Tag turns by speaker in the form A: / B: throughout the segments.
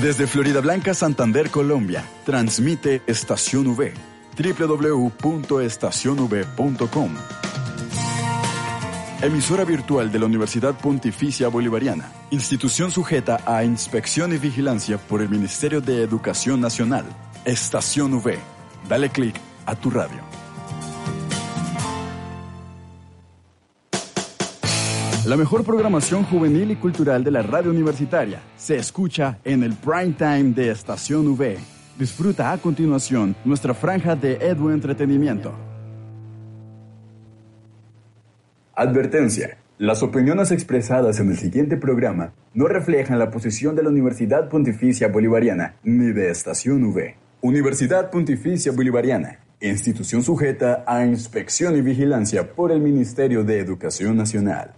A: Desde Florida Blanca, Santander, Colombia, transmite Estación V, www.estacionv.com. Emisora virtual de la Universidad Pontificia Bolivariana, institución sujeta a inspección y vigilancia por el Ministerio de Educación Nacional. Estación V. Dale clic a tu radio. La mejor programación juvenil y cultural de la radio universitaria se escucha en el prime time de Estación V. Disfruta a continuación nuestra franja de Edu Entretenimiento. Advertencia. Las opiniones expresadas en el siguiente programa no reflejan la posición de la Universidad Pontificia Bolivariana ni de Estación V. Universidad Pontificia Bolivariana, institución sujeta a inspección y vigilancia por el Ministerio de Educación Nacional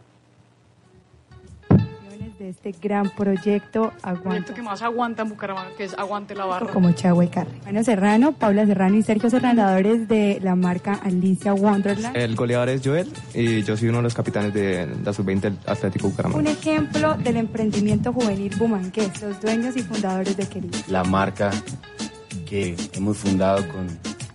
B: este gran proyecto
C: Aguanta. Proyecto que más aguanta en Bucaramanga, que es Aguante la Barra.
B: Como Chagua y Carre. Bueno, Serrano, Paula Serrano y Sergio Serrano, de la marca Alicia Wonderland.
D: El goleador es Joel y yo soy uno de los capitanes de la Sub-20 Atlético Bucaramanga.
B: Un ejemplo del emprendimiento juvenil bumangués, los dueños y fundadores de Querido.
E: La marca que hemos fundado con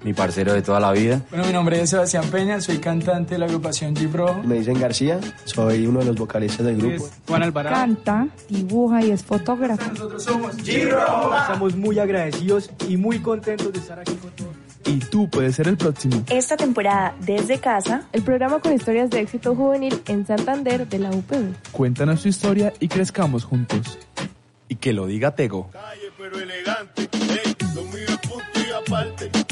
E: mi parcero de toda la vida.
F: Bueno, mi nombre es Sebastián Peña, soy cantante de la agrupación G-Bro.
G: Me dicen García, soy uno de los vocalistas del grupo.
F: Juan Alvarado.
B: Canta, dibuja y es fotógrafo.
F: Nosotros somos G-Bro.
H: Estamos muy agradecidos y muy contentos de estar aquí con todos.
D: Y tú puedes ser el próximo.
I: Esta temporada, desde casa,
J: el programa con historias de éxito juvenil en Santander de la UPB.
D: Cuéntanos tu historia y crezcamos juntos.
A: Y que lo diga Tego.
K: Calle pero elegante, lo mío es punto y aparte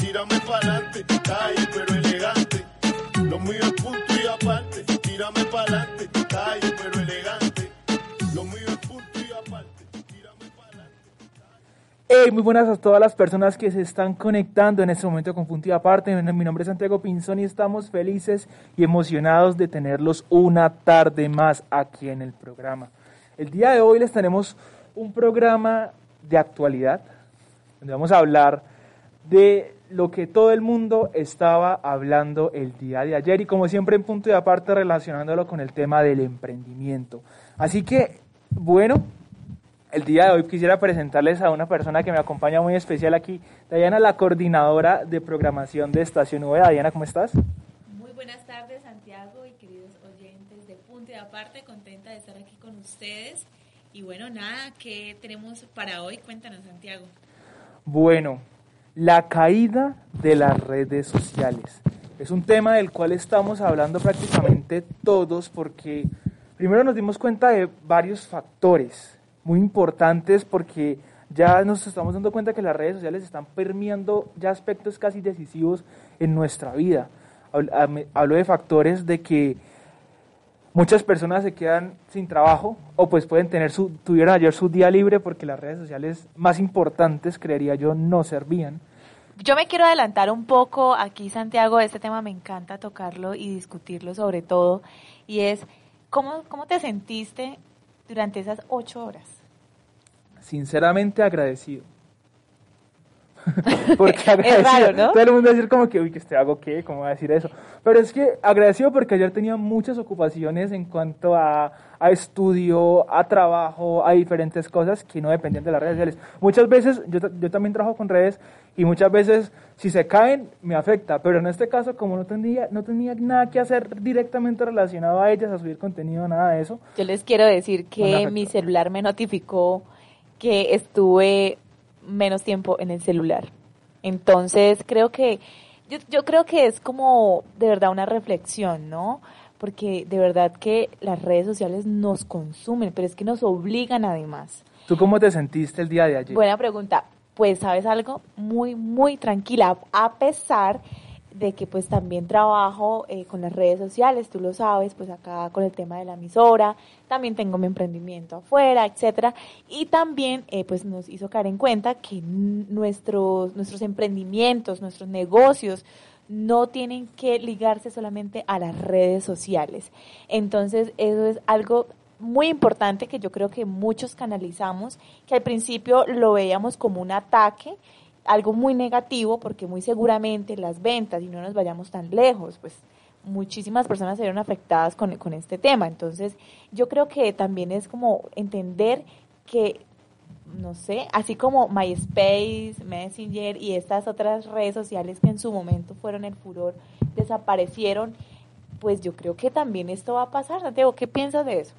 H: Hey, muy buenas a todas las personas que se están conectando en este momento con Punto y Aparte. Mi nombre es Santiago Pinzón y estamos felices y emocionados de tenerlos una tarde más aquí en el programa. El día de hoy les tenemos un programa de actualidad, donde vamos a hablar de lo que todo el mundo estaba hablando el día de ayer y como siempre en punto y aparte relacionándolo con el tema del emprendimiento. Así que, bueno, el día de hoy quisiera presentarles a una persona que me acompaña muy especial aquí, Dayana, la coordinadora de programación de Estación V. Dayana, ¿cómo estás?
L: Muy buenas tardes, Santiago y queridos oyentes de Punto y Aparte, contenta de estar aquí con ustedes. Y bueno, nada, ¿qué tenemos para hoy? Cuéntanos, Santiago.
H: Bueno, la caída de las redes sociales. Es un tema del cual estamos hablando prácticamente todos porque primero nos dimos cuenta de varios factores muy importantes porque ya nos estamos dando cuenta que las redes sociales están permeando ya aspectos casi decisivos en nuestra vida. Hablo de factores de que muchas personas se quedan sin trabajo o pues pueden tener su, tuvieron ayer su día libre porque las redes sociales más importantes, creería yo, no servían.
L: Yo me quiero adelantar un poco aquí, Santiago, este tema me encanta tocarlo y discutirlo sobre todo, y es, ¿cómo, cómo te sentiste durante esas ocho horas?
H: Sinceramente agradecido. porque
L: agradecido. Es raro, ¿no?
H: Todo el mundo va a decir como que, uy, que este hago qué, ¿cómo va a decir eso? Pero es que agradecido porque ayer tenía muchas ocupaciones en cuanto a, a estudio, a trabajo, a diferentes cosas que no dependían de las redes sociales. Muchas veces, yo, yo también trabajo con redes y muchas veces si se caen me afecta, pero en este caso como no tenía, no tenía nada que hacer directamente relacionado a ellas, a subir contenido, nada de eso.
L: Yo les quiero decir que mi celular me notificó que estuve menos tiempo en el celular. Entonces creo que, yo, yo creo que es como de verdad una reflexión, ¿no? Porque de verdad que las redes sociales nos consumen, pero es que nos obligan además.
H: ¿Tú cómo te sentiste el día de ayer?
L: Buena pregunta. Pues sabes algo, muy, muy tranquila, a pesar de que pues también trabajo eh, con las redes sociales, tú lo sabes, pues acá con el tema de la emisora, también tengo mi emprendimiento afuera, etcétera, y también eh, pues nos hizo caer en cuenta que nuestros, nuestros emprendimientos, nuestros negocios, no tienen que ligarse solamente a las redes sociales. Entonces, eso es algo muy importante que yo creo que muchos canalizamos, que al principio lo veíamos como un ataque, algo muy negativo porque muy seguramente las ventas, y no nos vayamos tan lejos, pues muchísimas personas se vieron afectadas con, con este tema. Entonces, yo creo que también es como entender que no sé, así como MySpace, Messenger y estas otras redes sociales que en su momento fueron el furor, desaparecieron, pues yo creo que también esto va a pasar. Santiago, ¿qué piensas de eso?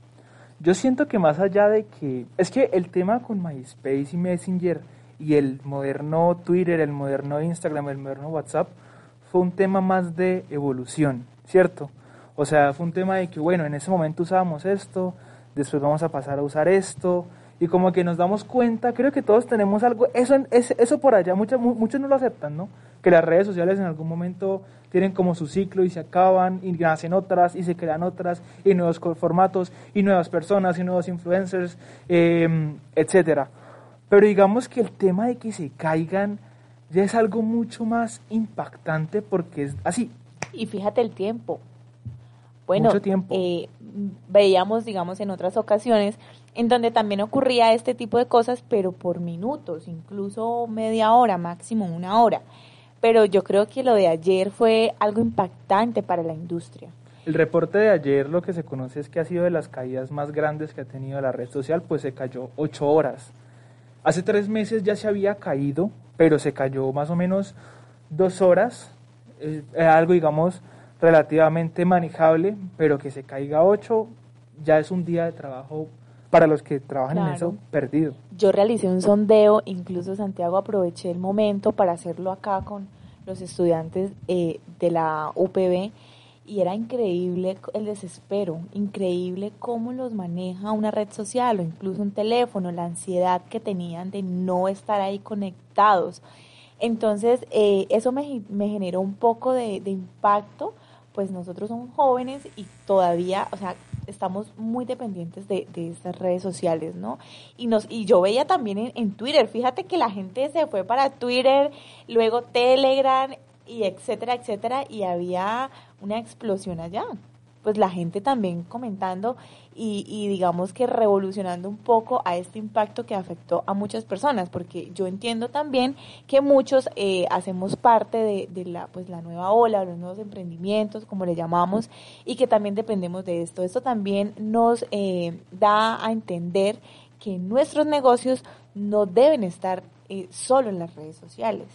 H: Yo siento que más allá de que, es que el tema con MySpace y Messenger y el moderno Twitter, el moderno Instagram, el moderno WhatsApp, fue un tema más de evolución, ¿cierto? O sea, fue un tema de que, bueno, en ese momento usábamos esto, después vamos a pasar a usar esto, y como que nos damos cuenta, creo que todos tenemos algo, eso, eso por allá, muchos, muchos no lo aceptan, ¿no? Que las redes sociales en algún momento tienen como su ciclo y se acaban y nacen otras y se crean otras y nuevos formatos y nuevas personas y nuevos influencers, eh, etcétera. Pero digamos que el tema de que se caigan ya es algo mucho más impactante porque es así.
L: Y fíjate el tiempo. Bueno,
H: mucho tiempo.
L: Eh, veíamos, digamos, en otras ocasiones en donde también ocurría este tipo de cosas, pero por minutos, incluso media hora, máximo una hora. Pero yo creo que lo de ayer fue algo impactante para la industria.
H: El reporte de ayer lo que se conoce es que ha sido de las caídas más grandes que ha tenido la red social, pues se cayó ocho horas. Hace tres meses ya se había caído, pero se cayó más o menos dos horas, es algo digamos relativamente manejable, pero que se caiga ocho ya es un día de trabajo para los que trabajan en eso perdido.
L: Yo realicé un sondeo, incluso Santiago aproveché el momento para hacerlo acá con los estudiantes eh, de la UPB y era increíble el desespero, increíble cómo los maneja una red social o incluso un teléfono, la ansiedad que tenían de no estar ahí conectados. Entonces, eh, eso me, me, generó un poco de, impacto, pues nosotros somos jóvenes y todavía, o sea, estamos muy dependientes de, de, estas redes sociales, ¿no? Y, nos, y yo veía también en, Twitter, fíjate que la gente se fue para Twitter, luego Telegram y etcétera, etcétera, y había una explosión allá pues la gente también comentando y, y, digamos que revolucionando un poco a este impacto que afectó a muchas personas, porque yo entiendo también que muchos eh, hacemos parte de, de, la, pues, la nueva ola, los nuevos emprendimientos, como le llamamos, y que también dependemos de esto. Esto también nos eh, da a entender que nuestros negocios no deben estar eh, solo en las redes sociales.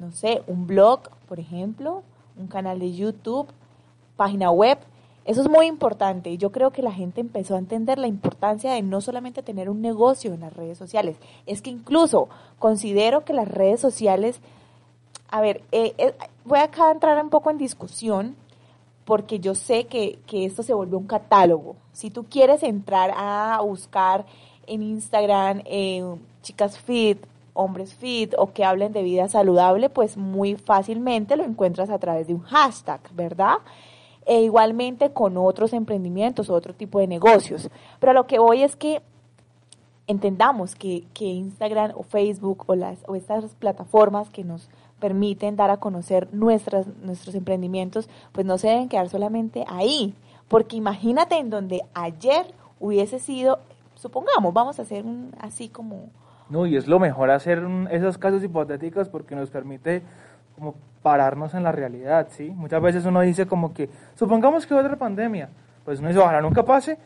L: No sé, un blog, por ejemplo, un canal de YouTube, página web, eso es muy importante. Y yo creo que la gente empezó a entender la importancia de no solamente tener un negocio en las redes sociales, es que incluso considero que las redes sociales, a ver, eh, eh, voy acá a entrar un poco en discusión porque yo sé que, que esto se volvió un catálogo. Si tú quieres entrar a buscar en Instagram eh, chicas fit, hombres fit o que hablen de vida saludable, pues muy fácilmente lo encuentras a través de un hashtag, ¿verdad? e igualmente con otros emprendimientos, otro tipo de negocios. Pero lo que voy es que entendamos que, que Instagram o Facebook o, las, o estas plataformas que nos permiten dar a conocer nuestras, nuestros emprendimientos, pues no se deben quedar solamente ahí. Porque imagínate en donde ayer hubiese sido, supongamos, vamos a hacer un así como...
H: No, y es lo mejor hacer esos casos hipotéticos porque nos permite como pararnos en la realidad, ¿sí? Muchas veces uno dice como que, supongamos que otra pandemia, pues uno dice, ojalá nunca pase.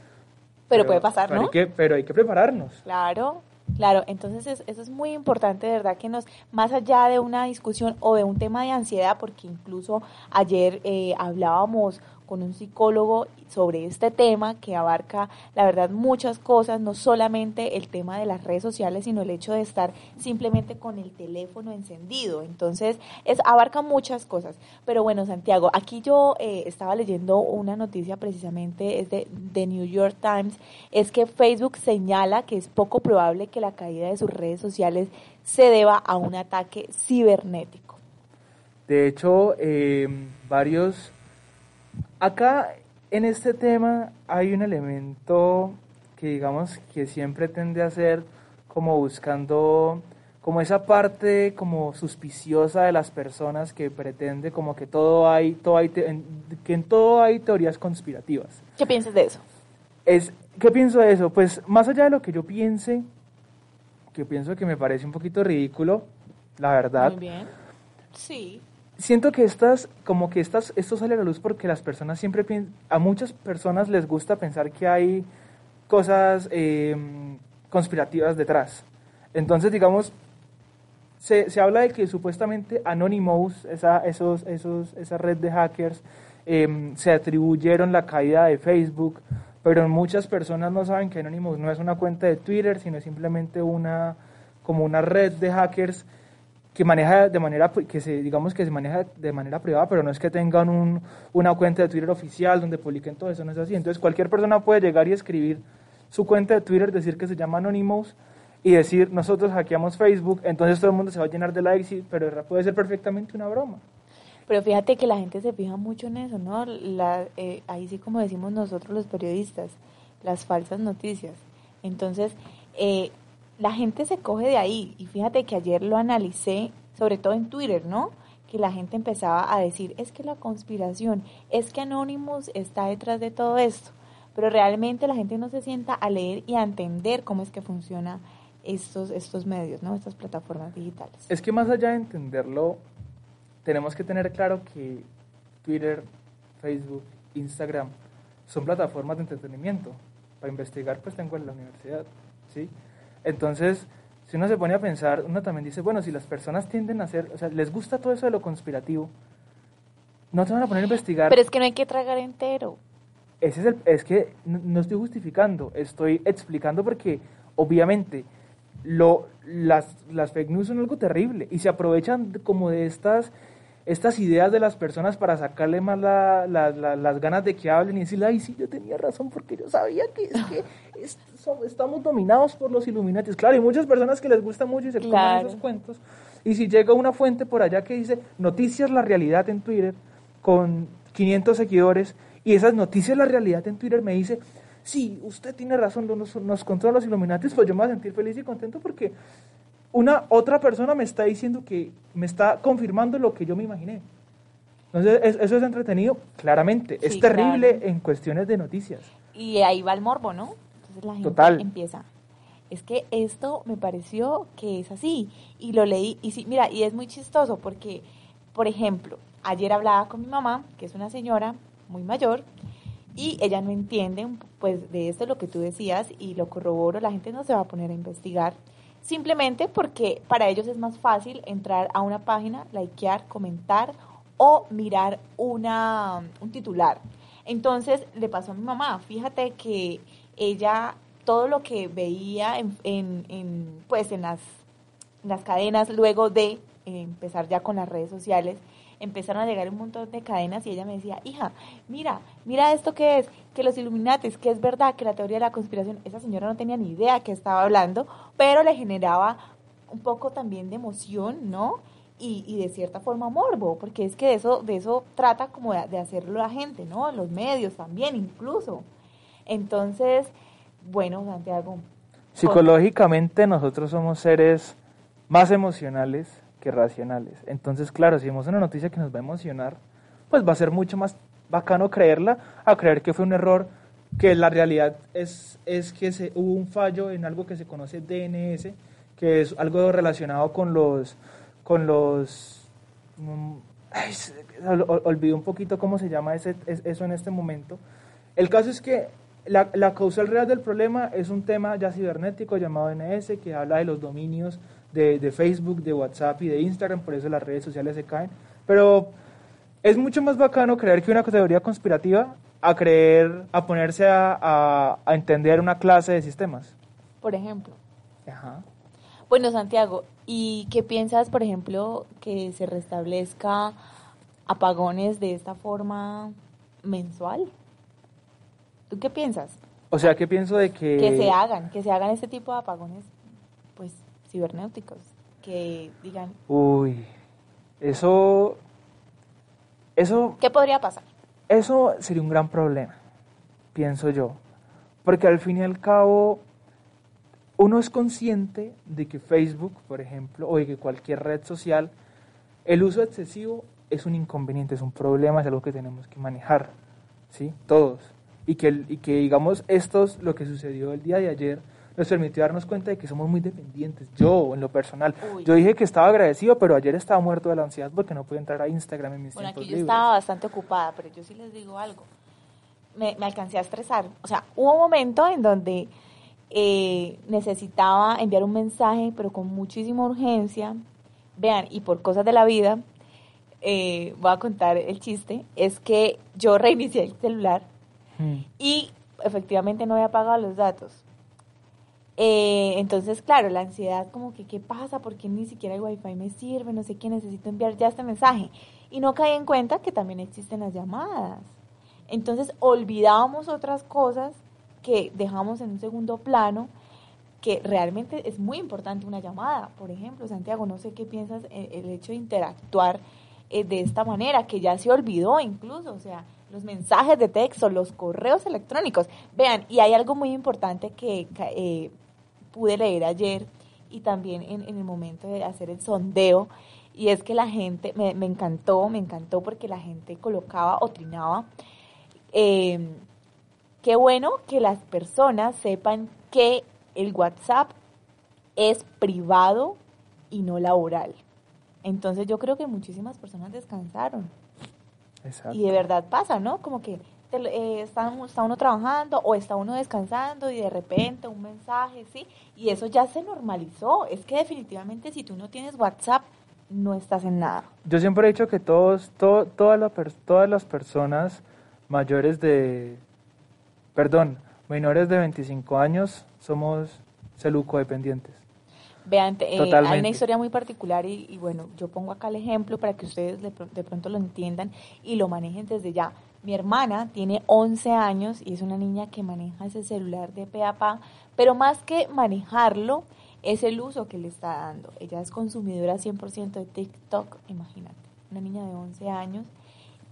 L: Pero, puede pasar,
H: pero
L: ¿no?
H: Hay que, pero hay que prepararnos.
L: Claro, claro. Entonces eso es muy importante, de verdad, que nos, más allá de una discusión o de un tema de ansiedad, porque incluso ayer eh, hablábamos con un psicólogo sobre este tema que abarca, la verdad, muchas cosas, no solamente el tema de las redes sociales, sino el hecho de estar simplemente con el teléfono encendido. Entonces, es, abarca muchas cosas. Pero bueno, Santiago, aquí yo eh, estaba leyendo una noticia precisamente, es de, de New York Times, es que Facebook señala que es poco probable que la caída de sus redes sociales se deba a un ataque cibernético.
H: De hecho, eh, varios Acá en este tema hay un elemento que digamos que siempre tiende a ser como buscando como esa parte como suspiciosa de las personas que pretende como que todo hay todo hay que en todo hay teorías conspirativas.
L: ¿Qué piensas de eso?
H: Es ¿qué pienso de eso? Pues más allá de lo que yo piense, que pienso que me parece un poquito ridículo, la verdad.
L: Muy bien. Sí
H: siento que estas, como que estas, esto sale a la luz porque las personas siempre, a muchas personas les gusta pensar que hay cosas eh, conspirativas detrás. Entonces, digamos, se, se habla de que supuestamente Anonymous, esa, esos, esos, esa red de hackers, em, se atribuyeron la caída de Facebook, pero muchas personas no saben que Anonymous no es una cuenta de Twitter, sino simplemente una, como una red de hackers que maneja de manera que se digamos que se maneja de manera privada pero no es que tengan un, una cuenta de Twitter oficial donde publiquen todo eso no es así entonces cualquier persona puede llegar y escribir su cuenta de Twitter decir que se llama Anonymous y decir nosotros hackeamos Facebook entonces todo el mundo se va a llenar de likes pero puede ser perfectamente una broma
L: Pero fíjate que la gente se fija mucho en eso, ¿no? La, eh, ahí sí como decimos nosotros los periodistas, las falsas noticias. Entonces, eh, la gente se coge de ahí. Y fíjate que ayer lo analicé, sobre todo en Twitter, ¿no? Que la gente empezaba a decir, es que la conspiración, es que Anonymous está detrás de todo esto. Pero realmente la gente no se sienta a leer y a entender cómo es que funciona estos, estos medios, ¿no? Estas plataformas digitales.
H: Es que más allá de entenderlo, tenemos que tener claro que Twitter, Facebook, Instagram son plataformas de entretenimiento. Para investigar, pues tengo en la universidad, ¿sí? Entonces, si uno se pone a pensar, uno también dice, bueno, si las personas tienden a hacer, o sea, les gusta todo eso de lo conspirativo, no se van a poner a investigar.
L: Pero es que no hay que tragar entero.
H: Ese es, el, es que no, estoy justificando, estoy explicando porque obviamente lo, las, las fake news son algo terrible y se aprovechan como de estas, estas ideas de las personas para sacarle más la- la- la- las ganas de que hablen y decirle, ay, sí, yo tenía razón porque yo sabía que, es que es- estamos dominados por los Illuminatis. Claro, hay muchas personas que les gusta mucho y se comen
L: Claro.
H: esos cuentos. Y si llega una fuente por allá que dice Noticias La Realidad en Twitter con 500 seguidores y esas Noticias La Realidad en Twitter me dice, sí, usted tiene razón, nos, nos controlan los Illuminatis, pues yo me voy a sentir feliz y contento porque una otra persona me está diciendo que me está confirmando lo que yo me imaginé. Entonces, es- eso es entretenido, claramente. es
L: Sí,
H: terrible
L: claro.
H: en cuestiones de noticias.
L: Y ahí va el morbo, ¿no? Entonces la gente
H: Total.
L: empieza. Es que esto me pareció que es así. Y lo leí. Y sí, mira, y es muy chistoso porque, por ejemplo, ayer hablaba con mi mamá, que es una señora muy mayor, y ella no entiende, pues, de esto lo que tú decías, y lo corroboro, la gente no se va a poner a investigar. Simplemente porque para ellos es más fácil entrar a una página, likear, comentar o mirar una, un titular. Entonces le pasó a mi mamá, fíjate que ella todo lo que veía en, en, en, pues en las, las cadenas luego de eh, empezar ya con las redes sociales, empezaron a llegar un montón de cadenas y ella me decía, hija, mira, mira esto que es, que los Illuminates, que es verdad, que la teoría de la conspiración, esa señora no tenía ni idea que estaba hablando, pero le generaba un poco también de emoción, ¿no? Y, y de cierta forma morbo, porque es que de eso, de eso trata como de, de hacerlo la gente, ¿no? Los medios también, incluso. Entonces, bueno, Santiago.
H: Psicológicamente nosotros somos seres más emocionales que racionales. Entonces, claro, si vemos una noticia que nos va a emocionar, pues va a ser mucho más bacano creerla a creer que fue un error, que la realidad es, es que se, hubo un fallo en algo que se conoce DNS, que es algo relacionado con los... Con los mm, ay, se- ol- ol- olvidé un poquito cómo se llama ese, es- eso en este momento. El caso es que la, la causal real del problema es un tema ya cibernético llamado DNS que habla de los dominios de, de Facebook, de WhatsApp y de Instagram, por eso las redes sociales se caen. Pero es mucho más bacano creer que una teoría conspirativa a creer, a ponerse a, a- a entender una clase de sistemas.
L: Por ejemplo.
H: Ajá.
L: Bueno, Santiago, ¿y qué piensas, por ejemplo, que se restablezca apagones de esta forma mensual? ¿Tú qué piensas?
H: O sea, que pienso de que...
L: Que se hagan, que se hagan este tipo de apagones, pues, cibernéuticos, que digan,
H: Uy, eso... Eso
L: ¿qué podría pasar?
H: Eso sería un gran problema, pienso yo. Porque al fin y al cabo, uno es consciente de que Facebook, por ejemplo, o de que cualquier red social, el uso excesivo es un inconveniente, es un problema, es algo que tenemos que manejar, ¿sí? Todos. Y que, y que digamos, estos, lo que sucedió el día de ayer, nos permitió darnos cuenta de que somos muy dependientes. Yo, en lo personal,
L: Uy.
H: yo dije que estaba agradecido, pero ayer estaba muerto de la ansiedad porque no pude entrar a Instagram en mis
L: Bueno,
H: tiempos
L: aquí yo
H: libres.
L: estaba bastante ocupada, pero yo sí les digo algo. Me, me alcancé a estresar. O sea, hubo un momento en donde eh, necesitaba enviar un mensaje, pero con muchísima urgencia. Vean, y por cosas de la vida, eh, voy a contar el chiste, es que yo reinicié el celular y efectivamente no había pagado los datos. Eh, entonces, claro, la ansiedad como que, ¿qué pasa? ¿Por qué ni siquiera el wifi me sirve? No sé qué, necesito enviar ya este mensaje. Y no caí en cuenta que también existen las llamadas. Entonces, olvidábamos otras cosas que dejamos en un segundo plano, que realmente es muy importante una llamada. Por ejemplo, Santiago, no sé qué piensas eh, el hecho de interactuar eh, de esta manera, que ya se olvidó incluso, o sea, los mensajes de texto, los correos electrónicos. Vean, y hay algo muy importante que eh, pude leer ayer y también en, el momento de hacer el sondeo, y es que la gente, me, me encantó, me encantó porque la gente colocaba o trinaba. Eh, qué bueno que las personas sepan que el WhatsApp es privado y no laboral. Entonces yo creo que muchísimas personas descansaron.
H: Exacto.
L: Y de verdad pasa, ¿no? Como que te, eh, está, está, uno trabajando o está uno descansando y de repente un mensaje, ¿sí? Y eso ya se normalizó. Es que definitivamente si tú no tienes WhatsApp, no estás en nada.
H: Yo siempre he dicho que todos, to, todas, la, todas las personas mayores de, perdón, menores de 25 años somos celuco dependientes.
L: Vean, eh, hay una historia muy particular y, y, bueno, yo pongo acá el ejemplo para que ustedes de, de, pronto lo entiendan y lo manejen desde ya. Mi hermana tiene 11 años y es una niña que maneja ese celular de pe a pa, pero más que manejarlo, es el uso que le está dando. Ella es consumidora 100% de TikTok, imagínate, una niña de 11 años.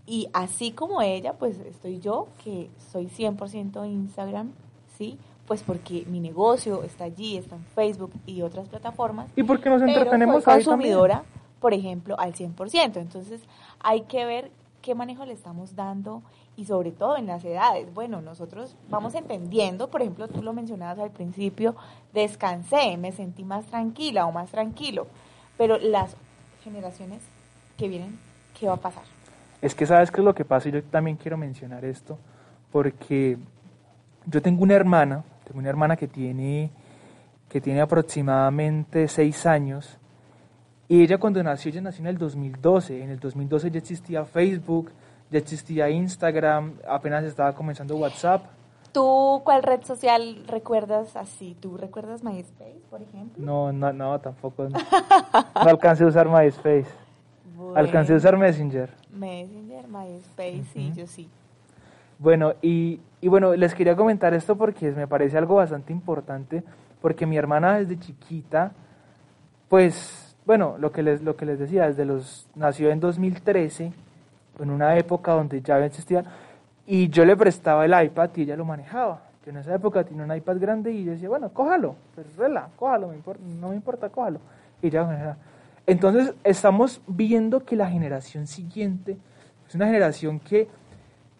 L: Y así como ella, pues estoy yo, que soy 100% Instagram, ¿sí? Pues porque mi negocio está allí, está en Facebook y otras plataformas.
H: Y porque nos entretenemos
L: soy consumidora, por ejemplo, al 100%. Entonces, hay que ver qué manejo le estamos dando y sobre todo en las edades. Bueno, nosotros vamos entendiendo, por ejemplo, tú lo mencionabas al principio, descansé, me sentí más tranquila o más tranquilo, pero las generaciones que vienen, ¿qué va a pasar?
H: Es que sabes qué es lo que pasa y yo también quiero mencionar esto, porque yo tengo una hermana, tengo una hermana que tiene, que tiene aproximadamente seis años, y ella cuando nació, ella nació en el 2012, en el 2012 ya existía Facebook, ya existía Instagram, apenas estaba comenzando WhatsApp.
L: ¿Tú cuál red social recuerdas así? ¿Tú recuerdas MySpace, por ejemplo?
H: No, no, no, tampoco. No, no alcancé a usar MySpace. Bueno, alcancé a usar Messenger.
L: Messenger, MySpace, uh -huh. sí, yo sí.
H: Bueno, y, y bueno, les quería comentar esto porque me parece algo bastante importante, porque mi hermana desde chiquita, pues, bueno, lo que les, lo que les decía, desde los, nació en 2013, en una época donde ya existía, y yo le prestaba el iPad y ella lo manejaba. Yo en esa época tenía un iPad grande y yo decía, bueno, cójalo, pues rela, cójalo, me importa, no me importa, cójalo. Y manejaba. Entonces estamos viendo que la generación siguiente es una generación que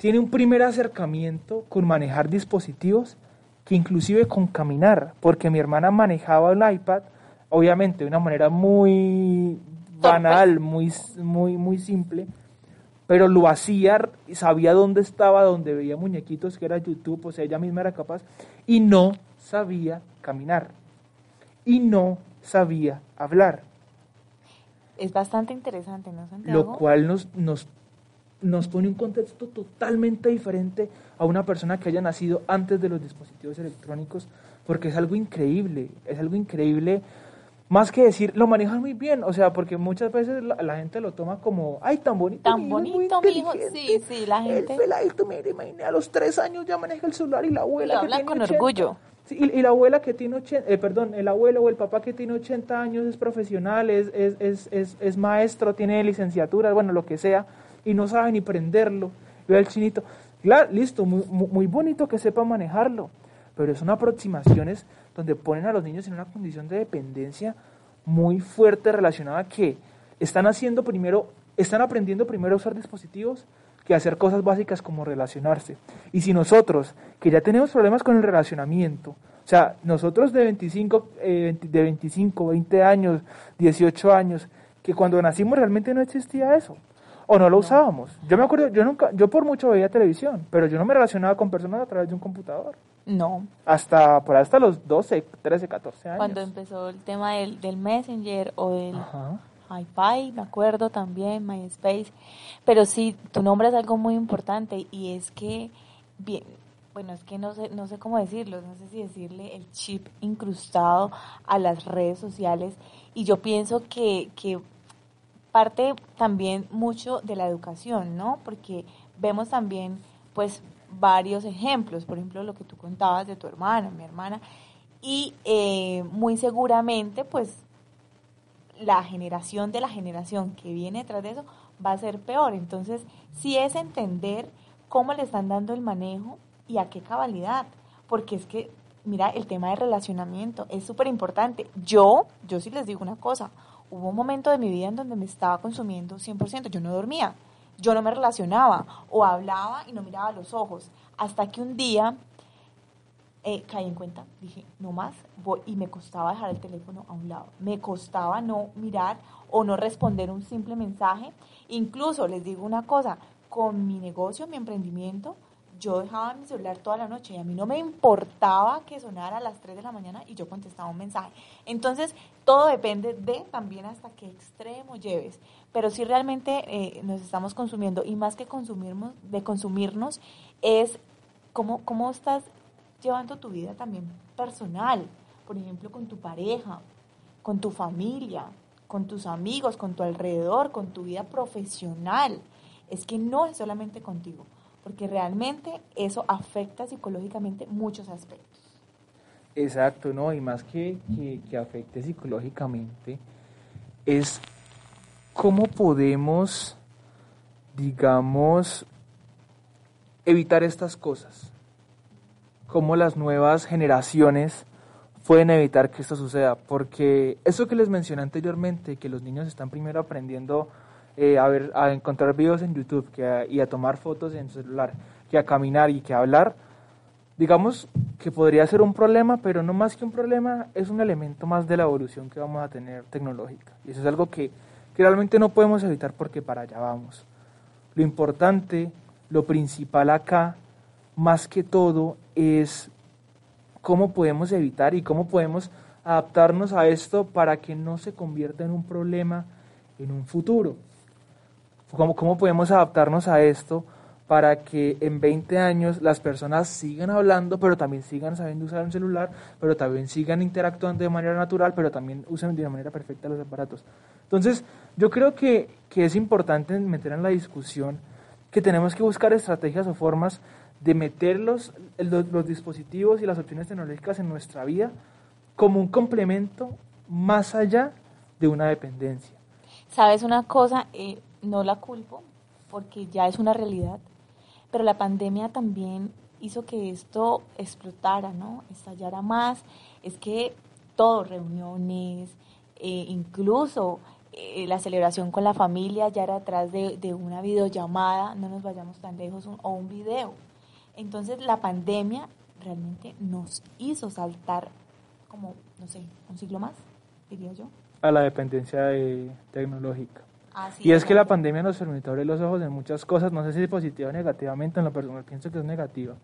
H: tiene un primer acercamiento con manejar dispositivos que inclusive con caminar, porque mi hermana manejaba el iPad, obviamente de una manera muy banal, muy, muy, muy simple, pero lo hacía, sabía dónde estaba, dónde veía muñequitos, que era YouTube, o sea, ella misma era capaz, y no sabía caminar, y no sabía hablar.
L: Es bastante interesante, ¿no, Santiago?
H: Lo cual nos, nos, nos pone un contexto totalmente diferente a una persona que haya nacido antes de los dispositivos electrónicos, porque es algo increíble, es algo increíble más que decir, lo manejan muy bien, o sea, porque muchas veces la, la gente lo toma como, ay, tan bonito.
L: Tan bonito, mi hijo, sí, sí, la gente.
H: El peladito, mire, imagínate, a los tres años ya maneja el celular y la abuela.
L: Lo hablan
H: que
L: con
H: 80,
L: orgullo.
H: Sí, y, y, la abuela que tiene 80, eh, perdón, el abuelo o el papá que tiene 80 años es profesional, es, es, es, es, es maestro, tiene licenciatura, bueno, lo que sea, y no sabe ni prenderlo. Ve al chinito, claro, listo, muy, muy bonito que sepa manejarlo, pero son aproximaciones donde ponen a los niños en una condición de dependencia muy fuerte relacionada que están haciendo primero, están aprendiendo primero a usar dispositivos que hacer cosas básicas como relacionarse. Y si nosotros, que ya tenemos problemas con el relacionamiento, o sea, nosotros de 25, eh, de 25, 20 años, 18 años, que cuando nacimos realmente no existía eso. O no lo usábamos. Yo me acuerdo, yo nunca, yo por mucho veía televisión, pero yo no me relacionaba con personas a través de un computador.
L: No.
H: Hasta, por hasta los 12, 13, 14 años.
L: Cuando empezó el tema del, del Messenger o del hi me acuerdo también, MySpace. Pero sí, tu nombre es algo muy importante y es que, bien, bueno, es que no sé, no sé cómo decirlo, no sé si decirle el chip incrustado a las redes sociales. Y yo pienso que, que parte también mucho de la educación, ¿no? Porque vemos también, pues, varios ejemplos, por ejemplo, lo que tú contabas de tu hermana, mi hermana, y eh, muy seguramente, pues, la generación de la generación que viene detrás de eso va a ser peor. Entonces, sí es entender cómo le están dando el manejo y a qué cabalidad, porque es que, mira, el tema de relacionamiento es súper importante. Yo, yo sí les digo una cosa, hubo un momento de mi vida en donde me estaba consumiendo 100%, yo no dormía, yo no me relacionaba o hablaba y no miraba los ojos, hasta que un día eh, caí en cuenta, dije, no más, voy, y me costaba dejar el teléfono a un lado, me costaba no mirar o no responder un simple mensaje, incluso les digo una cosa, con mi negocio, mi emprendimiento, yo dejaba mi celular toda la noche y a mí no me importaba que sonara a las 3 de la mañana y yo contestaba un mensaje. Entonces, todo depende de también hasta qué extremo lleves. Pero si realmente eh, nos estamos consumiendo y más que consumirnos, de consumirnos, es cómo, cómo estás llevando tu vida también personal, por ejemplo, con tu pareja, con tu familia, con tus amigos, con tu alrededor, con tu vida profesional. Es que no es solamente contigo porque realmente eso afecta psicológicamente muchos aspectos.
H: Exacto, ¿no? Y más que, que, afecte psicológicamente, es cómo podemos, digamos, evitar estas cosas. Cómo las nuevas generaciones pueden evitar que esto suceda. Porque eso que les mencioné anteriormente, que los niños están primero aprendiendo eh, a, ver, a encontrar videos en YouTube que y a tomar fotos en celular, que a caminar y que a hablar, digamos que podría ser un problema, pero no más que un problema, es un elemento más de la evolución que vamos a tener tecnológica. Y eso es algo que, que realmente no podemos evitar porque para allá vamos. Lo importante, lo principal acá, más que todo, es cómo podemos evitar y cómo podemos adaptarnos a esto para que no se convierta en un problema en un futuro. ¿Cómo, ¿Cómo podemos adaptarnos a esto para que en 20 años las personas sigan hablando, pero también sigan sabiendo usar un celular, pero también sigan interactuando de manera natural, pero también usen de manera perfecta los aparatos? Entonces, yo creo que, que es importante meter en la discusión que tenemos que buscar estrategias o formas de meter los, los, dispositivos y las opciones tecnológicas en nuestra vida como un complemento más allá de una dependencia.
L: ¿Sabes una cosa? Eh, no la culpo porque ya es una realidad, pero la pandemia también hizo que esto explotara, ¿no? Estallara más. Es que todo, reuniones, eh, incluso eh, la celebración con la familia ya era atrás de, de, una videollamada, no nos vayamos tan lejos, o un video. Entonces la pandemia realmente nos hizo saltar como, no sé, un siglo más, diría yo.
H: A la dependencia tecnológica y es que la pandemia nos permitió abrir los ojos en muchas cosas, no sé si positiva o negativamente, en lo personal pienso que es negativa,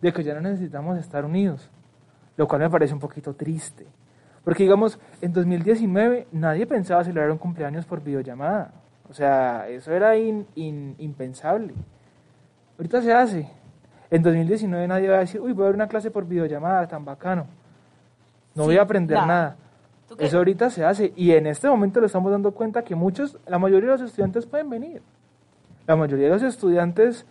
H: de que ya no necesitamos estar unidos, lo cual me parece un poquito triste. Porque digamos, en 2019 nadie pensaba celebrar un cumpleaños por videollamada. O sea, eso era impensable. Ahorita se hace. En 2019 nadie va a decir, uy, voy a ver una clase por videollamada, tan bacano. No voy a aprender nada. Eso ahorita se hace y en este momento le estamos dando cuenta que muchos, la mayoría de los estudiantes pueden venir. La mayoría de los estudiantes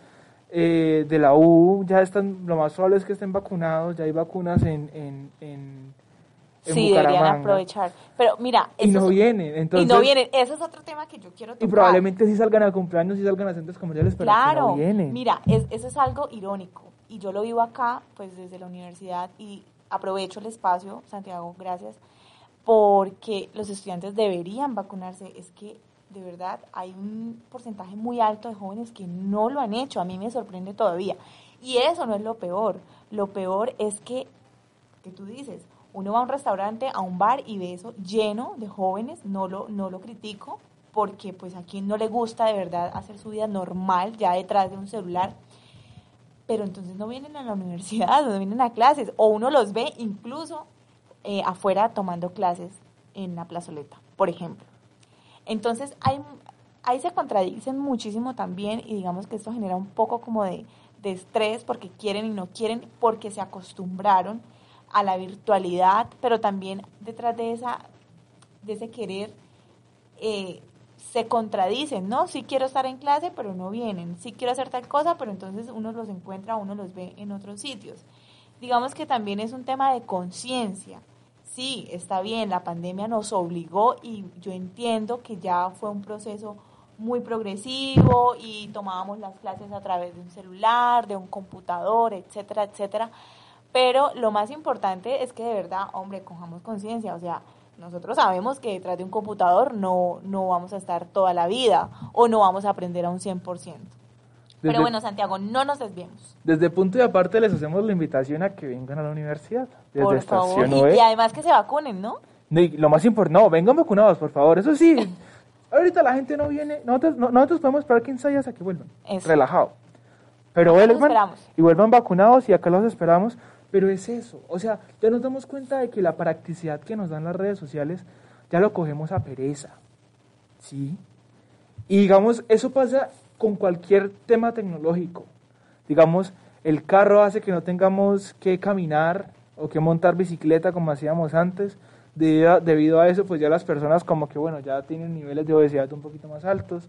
H: eh, de la U ya están, lo más probable es que estén vacunados, ya hay vacunas en, en, en,
L: sí, deberían aprovechar. Pero mira,
H: y no vienen, entonces.
L: Y no vienen, ese es otro tema que yo quiero tocar.
H: Y probablemente sí salgan a cumpleaños, sí salgan a centros comerciales, pero
L: claro,
H: no vienen.
L: Mira, eso es algo irónico y yo lo vivo acá, pues desde la universidad y aprovecho el espacio, Santiago, gracias porque los estudiantes deberían vacunarse. Es que de verdad hay un porcentaje muy alto de jóvenes que no lo han hecho. A mí me sorprende todavía. Y eso no es lo peor. Lo peor es que, que tú dices, uno va a un restaurante, a un bar y ve eso lleno de jóvenes, no lo, no lo critico, porque pues a quien no le gusta de verdad hacer su vida normal ya detrás de un celular, pero entonces no vienen a la universidad, no vienen a clases, o uno los ve incluso eh, afuera tomando clases en la plazoleta, por ejemplo. Entonces ahí se contradicen muchísimo también y digamos que esto genera un poco como de, de estrés porque quieren y no quieren, porque se acostumbraron a la virtualidad, pero también detrás de esa de ese querer eh, se contradicen, ¿no? Sí quiero estar en clase, pero no vienen. Sí quiero hacer tal cosa, pero entonces uno los encuentra, uno los ve en otros sitios. Digamos que también es un tema de conciencia. Sí, está bien, la pandemia nos obligó y yo entiendo que ya fue un proceso muy progresivo y tomábamos las clases a través de un celular, de un computador, etcétera, etcétera. Pero lo más importante es que de verdad, hombre, cojamos conciencia, o sea, nosotros sabemos que detrás de un computador no, no vamos a estar toda la vida o no vamos a aprender a un 100%. Pero bueno, Santiago, no nos desviemos.
H: Desde punto y aparte les hacemos la invitación a que vengan a la universidad. Desde
L: por
H: Estación
L: favor. Y, y además que se vacunen, ¿no?
H: Lo más importante, no, vengan vacunados, por favor. Eso sí, ahorita la gente no viene, nosotros, no- nosotros podemos esperar 15 días a que vuelvan.
L: Eso.
H: Relajado. Pero vuelvan y vuelvan vacunados y acá los esperamos. Pero es eso, o sea, ya nos damos cuenta de que la practicidad que nos dan las redes sociales ya lo cogemos a pereza. ¿Sí? Y digamos, eso pasa con cualquier tema tecnológico. Digamos, el carro hace que no tengamos que caminar o que montar bicicleta como hacíamos antes. Debido a, debido a eso, pues ya las personas como que, bueno, ya tienen niveles de obesidad un poquito más altos.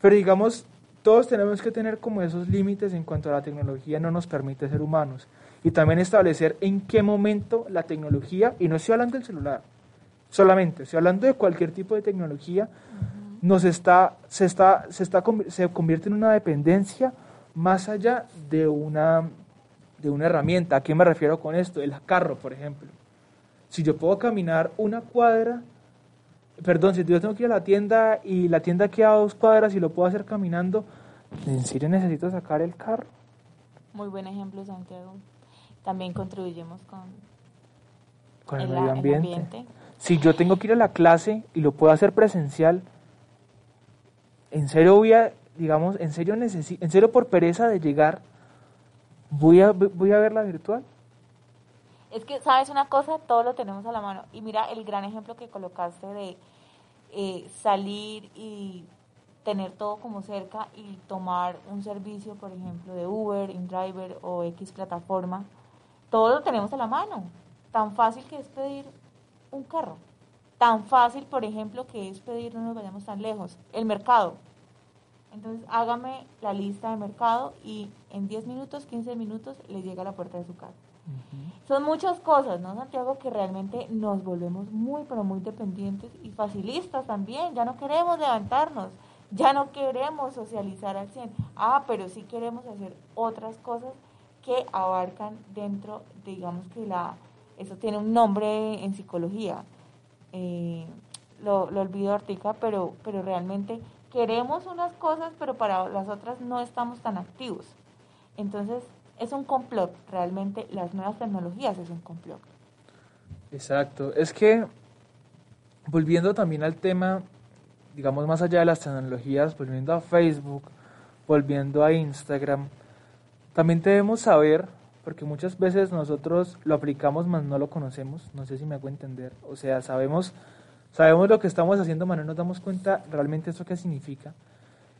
H: Pero digamos, todos tenemos que tener como esos límites en cuanto a la tecnología no nos permite ser humanos. Y también establecer en qué momento la tecnología, y no estoy hablando del celular, solamente, estoy hablando de cualquier tipo de tecnología, nos está, se, está, se, está, se convierte en una dependencia más allá de una, de una herramienta. ¿A qué me refiero con esto? El carro, por ejemplo. Si yo puedo caminar una cuadra, perdón, si yo tengo que ir a la tienda y la tienda queda a dos cuadras y lo puedo hacer caminando, ¿en serio necesito sacar el carro?
L: Muy buen ejemplo, Santiago. También contribuimos con,
H: Con el
L: el-
H: medio
L: el ambiente.
H: Si yo tengo que ir a la clase y lo puedo hacer presencial, en serio voy a, digamos, en serio necesi- en serio por pereza de llegar, voy a, voy a verla virtual.
L: Es que, ¿sabes una cosa? Todo lo tenemos a la mano. Y mira el gran ejemplo que colocaste de eh, salir y tener todo como cerca y tomar un servicio, por ejemplo, de Uber, InDriver o X plataforma. Todo lo tenemos a la mano. Tan fácil que es pedir un carro. Tan fácil, por ejemplo, que es pedir, no nos vayamos tan lejos, el mercado. Entonces, hágame la lista de mercado y en 10 minutos, 15 minutos, le llega a la puerta de su casa. Son muchas cosas, ¿no, Santiago? Que realmente nos volvemos muy, pero muy dependientes y facilistas también. Ya no queremos levantarnos, ya no queremos socializar al 100. Ah, pero sí queremos hacer otras cosas que abarcan dentro, digamos que la, eso tiene un nombre en psicología. Eh, lo, lo olvido Artica, pero, pero realmente queremos unas cosas, pero para las otras no estamos tan activos. Entonces, es un complot, realmente las nuevas tecnologías es un complot.
H: Exacto. Es que, volviendo también al tema, digamos, más allá de las tecnologías, volviendo a Facebook, volviendo a Instagram, también debemos saber, porque muchas veces nosotros lo aplicamos, mas no lo conocemos, no sé si me hago entender, o sea, sabemos, sabemos lo que estamos haciendo, mas no nos damos cuenta realmente eso qué significa,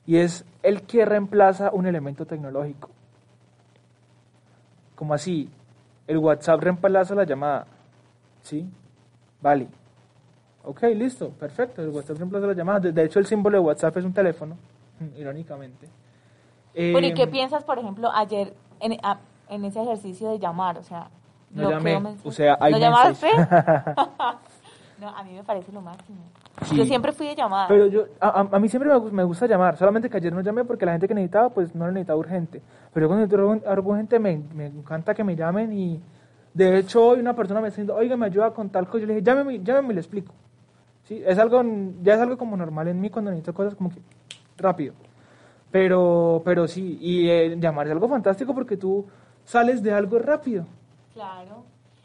H: y es el que reemplaza un elemento tecnológico. Como así, el WhatsApp reemplaza la llamada, ¿sí? Vale. Ok, listo, perfecto, el WhatsApp reemplaza la llamada. De, hecho, el símbolo de WhatsApp es un teléfono, irónicamente.
L: Bueno, ¿y qué
H: Em,
L: piensas, por ejemplo, ayer en, a- en ese ejercicio de llamar? O sea,
H: No llamé, o sea,
L: ¿No llamaste? no, a mí me parece lo máximo.
H: Sí.
L: Yo siempre fui de llamada.
H: Pero yo, a, a- mí siempre me, me gusta llamar, solamente que ayer no llamé porque la gente que necesitaba, pues no lo necesitaba urgente. Pero cuando necesito algo- urgente, me, me encanta que me llamen y de hecho hoy una persona me está diciendo, oiga, me ayuda con tal cosa. Yo le dije, llámeme, llámeme y le explico. ¿Sí? Es algo, ya es algo como normal en mí cuando necesito cosas como que rápido. Pero, pero sí, y eh, llamar es algo fantástico porque tú sales de algo rápido.
L: Claro.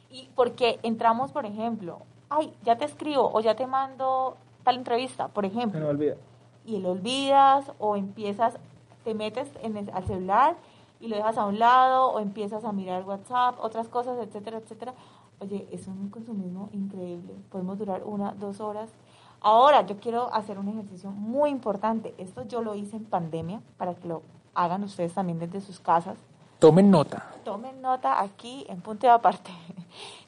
L: Y porque entramos, por ejemplo, ay, ya te escribo o ya te mando tal entrevista, por ejemplo.
H: Se me olvida.
L: Y lo olvidas o empiezas, te metes en el, al celular y lo dejas a un lado o empiezas a mirar WhatsApp, otras cosas, etcétera, etcétera. Oye, es un consumismo increíble. Podemos durar una, dos horas. Ahora, yo quiero hacer un ejercicio muy importante. Esto yo lo hice en pandemia para que lo hagan ustedes también desde sus casas.
H: Tomen nota.
L: Tomen nota aquí en punto de aparte.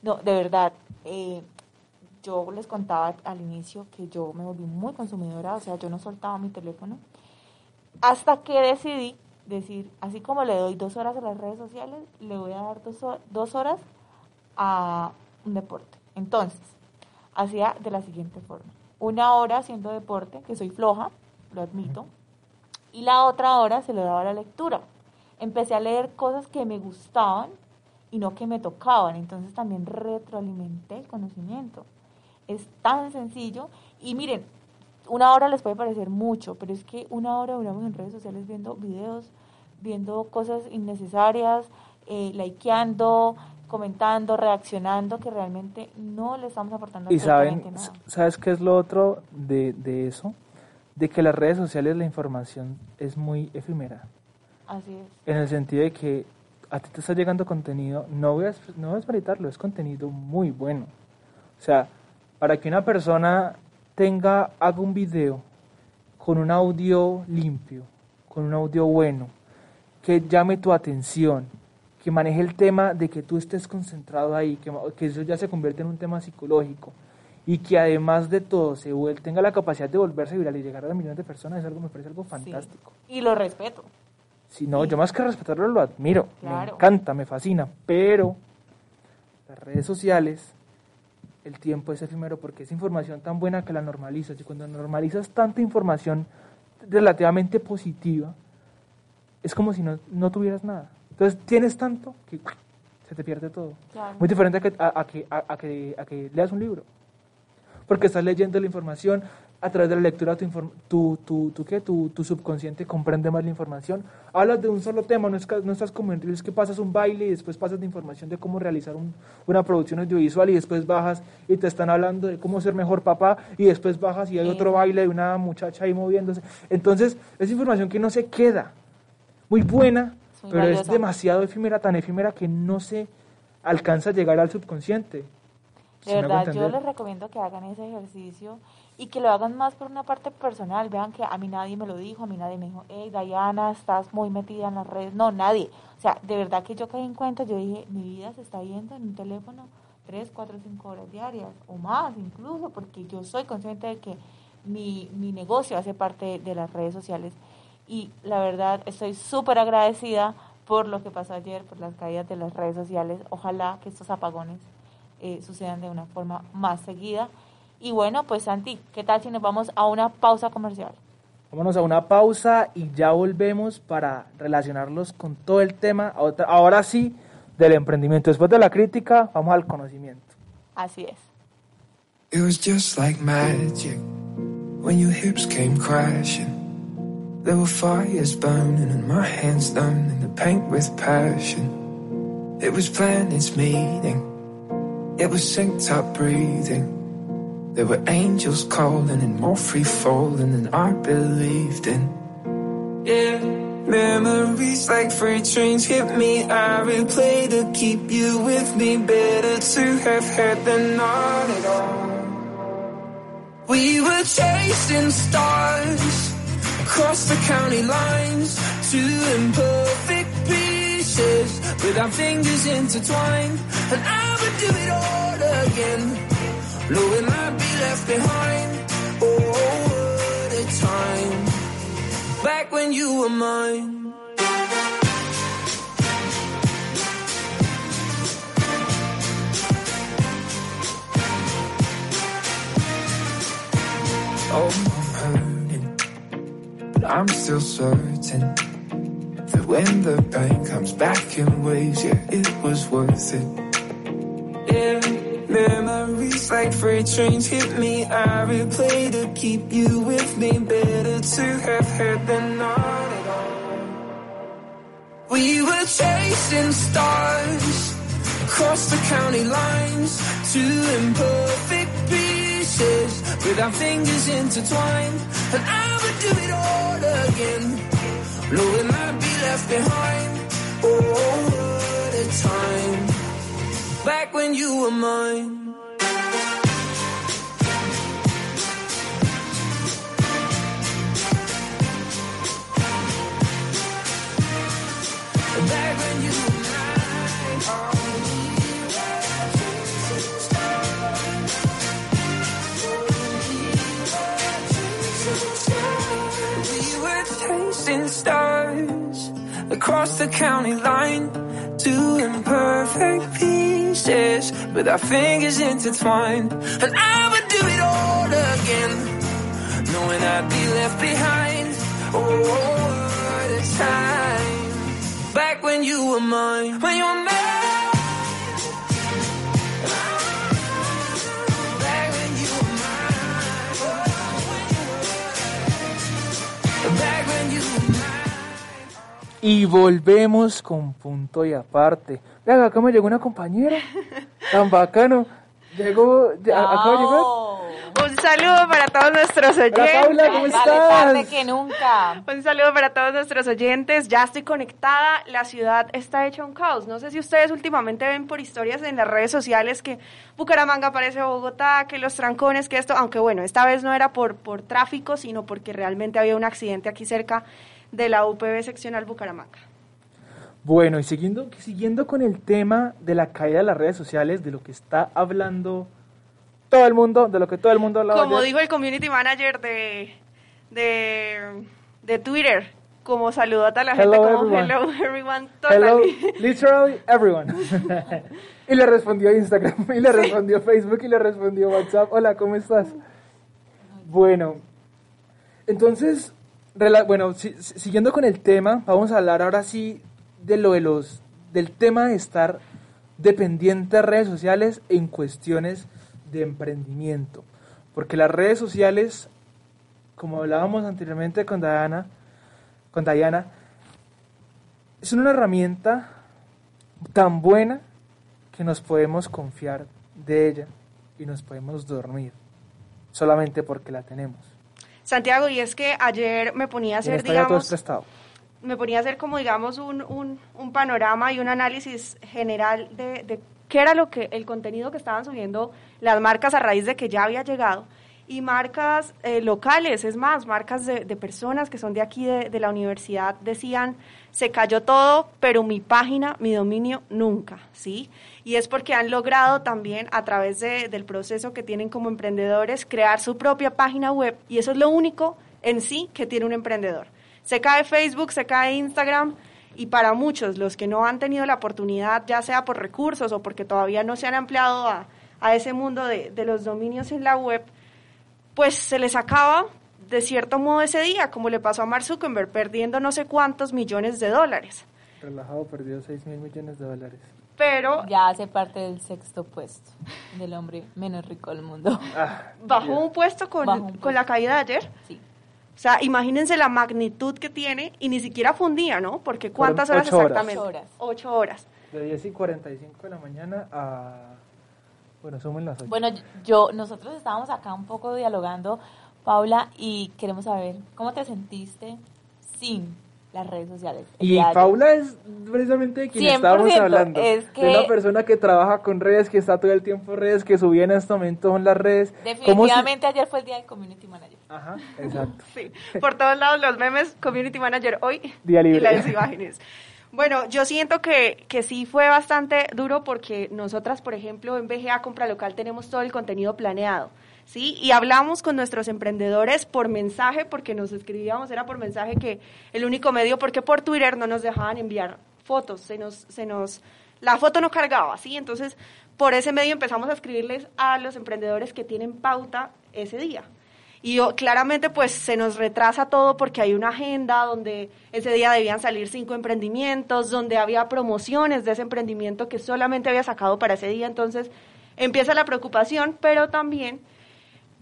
L: No, de verdad, eh, yo les contaba al inicio que yo me volví muy consumidora, o sea, yo no soltaba mi teléfono. Hasta que decidí decir, así como le doy dos horas a las redes sociales, le voy a dar dos, dos horas a un deporte. Entonces, hacía de la siguiente forma. Una hora haciendo deporte, que soy floja, lo admito, y la otra hora se lo daba a la lectura. Empecé a leer cosas que me gustaban y no que me tocaban, entonces también retroalimenté el conocimiento. Es tan sencillo y miren, una hora les puede parecer mucho, pero es que una hora duramos en redes sociales viendo videos, viendo cosas innecesarias, eh, likeando, comentando, reaccionando, que realmente no le estamos aportando
H: Y saben,
L: nada.
H: ¿sabes qué es lo otro de, de eso? De que las redes sociales la información es muy efímera.
L: Así es.
H: En el sentido de que a ti te está llegando contenido, no voy a, no voy a desmeritarlo, es contenido muy bueno. O sea, para que una persona tenga, haga un video con un audio limpio, con un audio bueno, que llame tu atención, que maneje el tema de que tú estés concentrado ahí, que, que eso ya se convierte en un tema psicológico y que además de todo se tenga la capacidad de volverse viral y llegar a millones de personas, es algo, me parece algo fantástico.
L: Y lo respeto.
H: Si no, yo más que respetarlo lo admiro, me encanta, me fascina, pero las redes sociales, el tiempo es efímero porque es información tan buena que la normalizas y cuando normalizas tanta información relativamente positiva, es como si no, no tuvieras nada. Entonces tienes tanto que se te pierde todo.
L: Claro.
H: Muy diferente a que, a, a que, a que, a que leas un libro. Porque estás leyendo la información, a través de la lectura tu, tu, tu, tu, ¿qué? tu, tu subconsciente comprende más la información. Hablas de un solo tema, no, es, no estás como en reels que pasas un baile y después pasas de información de cómo realizar un- una producción audiovisual y después bajas y te están hablando de cómo ser mejor papá y después bajas y hay otro baile de una muchacha ahí moviéndose. Entonces, es información que no se queda. Muy buena,
L: muy
H: pero es demasiado efímera, tan efímera que no se alcanza a llegar al subconsciente.
L: De
H: ¿Sí me hago
L: verdad, yo les recomiendo que hagan ese ejercicio y que lo hagan más por una parte personal. Vean que a mí nadie me lo dijo, a mí nadie me dijo, hey, Diana, estás muy metida en las redes. No, nadie. O sea, de verdad que yo caí en cuenta, yo dije, mi vida se está yendo en un teléfono tres, cuatro, cinco horas diarias o más incluso, porque yo soy consciente de que mi, mi negocio hace parte de las redes sociales. Y la verdad, estoy súper agradecida por lo que pasó ayer, por las caídas de las redes sociales. Ojalá que estos apagones eh, sucedan de una forma más seguida. Y bueno, pues Santi, ¿qué tal si nos vamos a una pausa comercial?
H: Vámonos a una pausa y ya volvemos para relacionarlos con todo el tema, ahora- sí, del emprendimiento. Después de la crítica, vamos al conocimiento.
L: Así es.
M: It was just like magic when your hips came crashing. There were fires burning and my hands numb in the paint with passion. It was planets meeting. It was synced up breathing. There were angels calling and more free falling than I believed in. Yeah, memories like freight trains hit me. I replay to keep you with me. Better to have had than not at all. We were chasing stars across the county lines, two imperfect pieces with our fingers intertwined. And I would do it all again, knowing I'd be left behind. Oh, what a time back when you were mine. Oh, I'm hurting, but I'm still certain that when the pain comes back in waves, yeah, it was worth it. Yeah, memories like freight trains hit me. I replay to keep you with me. Better to have had than not at all. We were chasing stars across the county lines, two imperfect pieces with our fingers intertwined. And I would do it all again, knowing I'd be left behind. Oh, what a time, back when you were mine. Across the county line, two imperfect pieces with our fingers intertwined. And I would do it all again, knowing I'd be left behind. Oh, what a time, back when you were mine, when you were mine.
H: Y volvemos con punto y aparte. Vean, acá me llegó una compañera. Tan bacano. Llegó, acaba de llegar.
N: Un saludo para todos nuestros oyentes.
H: Paula, ¿cómo
N: Vale,
H: estás?
N: tarde que nunca. Un saludo para todos nuestros oyentes. Ya estoy conectada. La ciudad está hecha un caos. No sé si ustedes últimamente ven por historias en las redes sociales que Bucaramanga parece Bogotá, que los trancones, que esto, aunque bueno, esta vez no era por, por tráfico, sino porque realmente había un accidente aquí cerca de la UPB seccional Bucaramanga.
H: Bueno, y siguiendo, siguiendo con el tema de la caída de las redes sociales, de lo que está hablando todo el mundo, de lo que todo el mundo hablaba
N: Como
H: ayer.
N: dijo el community manager de, de, de Twitter, como saludó a toda la gente,
H: Hello,
N: como
H: everyone.
N: hello everyone,
H: Hello,
N: totally.
H: literally everyone. y le respondió Instagram, y le respondió Facebook, y le respondió WhatsApp. Hola, ¿cómo estás? Bueno, entonces, bueno, si- si- siguiendo con el tema, vamos a hablar ahora sí de lo de los, del tema de estar dependiente de redes sociales en cuestiones de emprendimiento. Porque las redes sociales, como hablábamos anteriormente con Diana, con Diana, es una herramienta tan buena que nos podemos confiar de ella y nos podemos dormir solamente porque la tenemos.
N: Santiago, y es que ayer me ponía a hacer, digamos, me ponía a hacer como, digamos, un, un, un panorama y un análisis general de, de qué era lo que, el contenido que estaban subiendo las marcas a raíz de que ya había llegado. Y marcas eh, locales, es más, marcas de, de personas que son de aquí de, de la universidad decían, se cayó todo, pero mi página, mi dominio, nunca, ¿sí? Y es porque han logrado también, a través de- del proceso que tienen como emprendedores, crear su propia página web. Y eso es lo único en sí que tiene un emprendedor. Se cae Facebook, se cae Instagram, y para muchos, los que no han tenido la oportunidad, ya sea por recursos o porque todavía no se han ampliado a, a ese mundo de, de los dominios en la web, pues se les acaba de cierto modo ese día, como le pasó a Mark Zuckerberg, perdiendo no sé cuántos millones de dólares.
H: Relajado perdió 6 mil millones de dólares.
N: Pero
L: Ya hace parte del sexto puesto del hombre menos rico del mundo.
N: bajó un puesto con,
L: Bajó un
N: con la caída de ayer.
L: Sí.
N: O sea, imagínense la magnitud que tiene y ni siquiera fue un día, ¿no? Porque ¿cuántas horas
H: ocho
N: exactamente?
L: Ocho horas.
N: Ocho horas.
H: De 10 y 45 de la mañana a... Bueno, sumen las 8.
L: Bueno, yo, nosotros estábamos acá un poco dialogando, Paula, y queremos saber cómo te sentiste sin las redes sociales.
H: Y
L: de?
H: Paula es precisamente de quien
L: 100%,
H: estábamos hablando.
L: es
H: De
L: que-
H: una persona que trabaja con redes, que está todo el tiempo en redes, que subía en este momento en las redes. ¿Cómo se-
L: Definitivamente ayer fue el día del community manager.
H: Ajá, exacto.
N: Sí, por todos lados los memes, community manager hoy
H: Día libre.
N: y las imágenes. Bueno, yo siento que, que sí fue bastante duro porque nosotras, por ejemplo, en BGA Compra Local tenemos todo el contenido planeado, ¿sí? Y hablamos con nuestros emprendedores por mensaje, porque nos escribíamos, era por mensaje que el único medio, porque por Twitter no nos dejaban enviar fotos, se nos, se nos, la foto no cargaba, ¿sí? Entonces, por ese medio empezamos a escribirles a los emprendedores que tienen pauta ese día. Y yo- claramente pues se nos retrasa todo porque hay una agenda donde ese día debían salir cinco emprendimientos, donde había promociones de ese emprendimiento que solamente había sacado para ese día. Entonces empieza la preocupación, pero también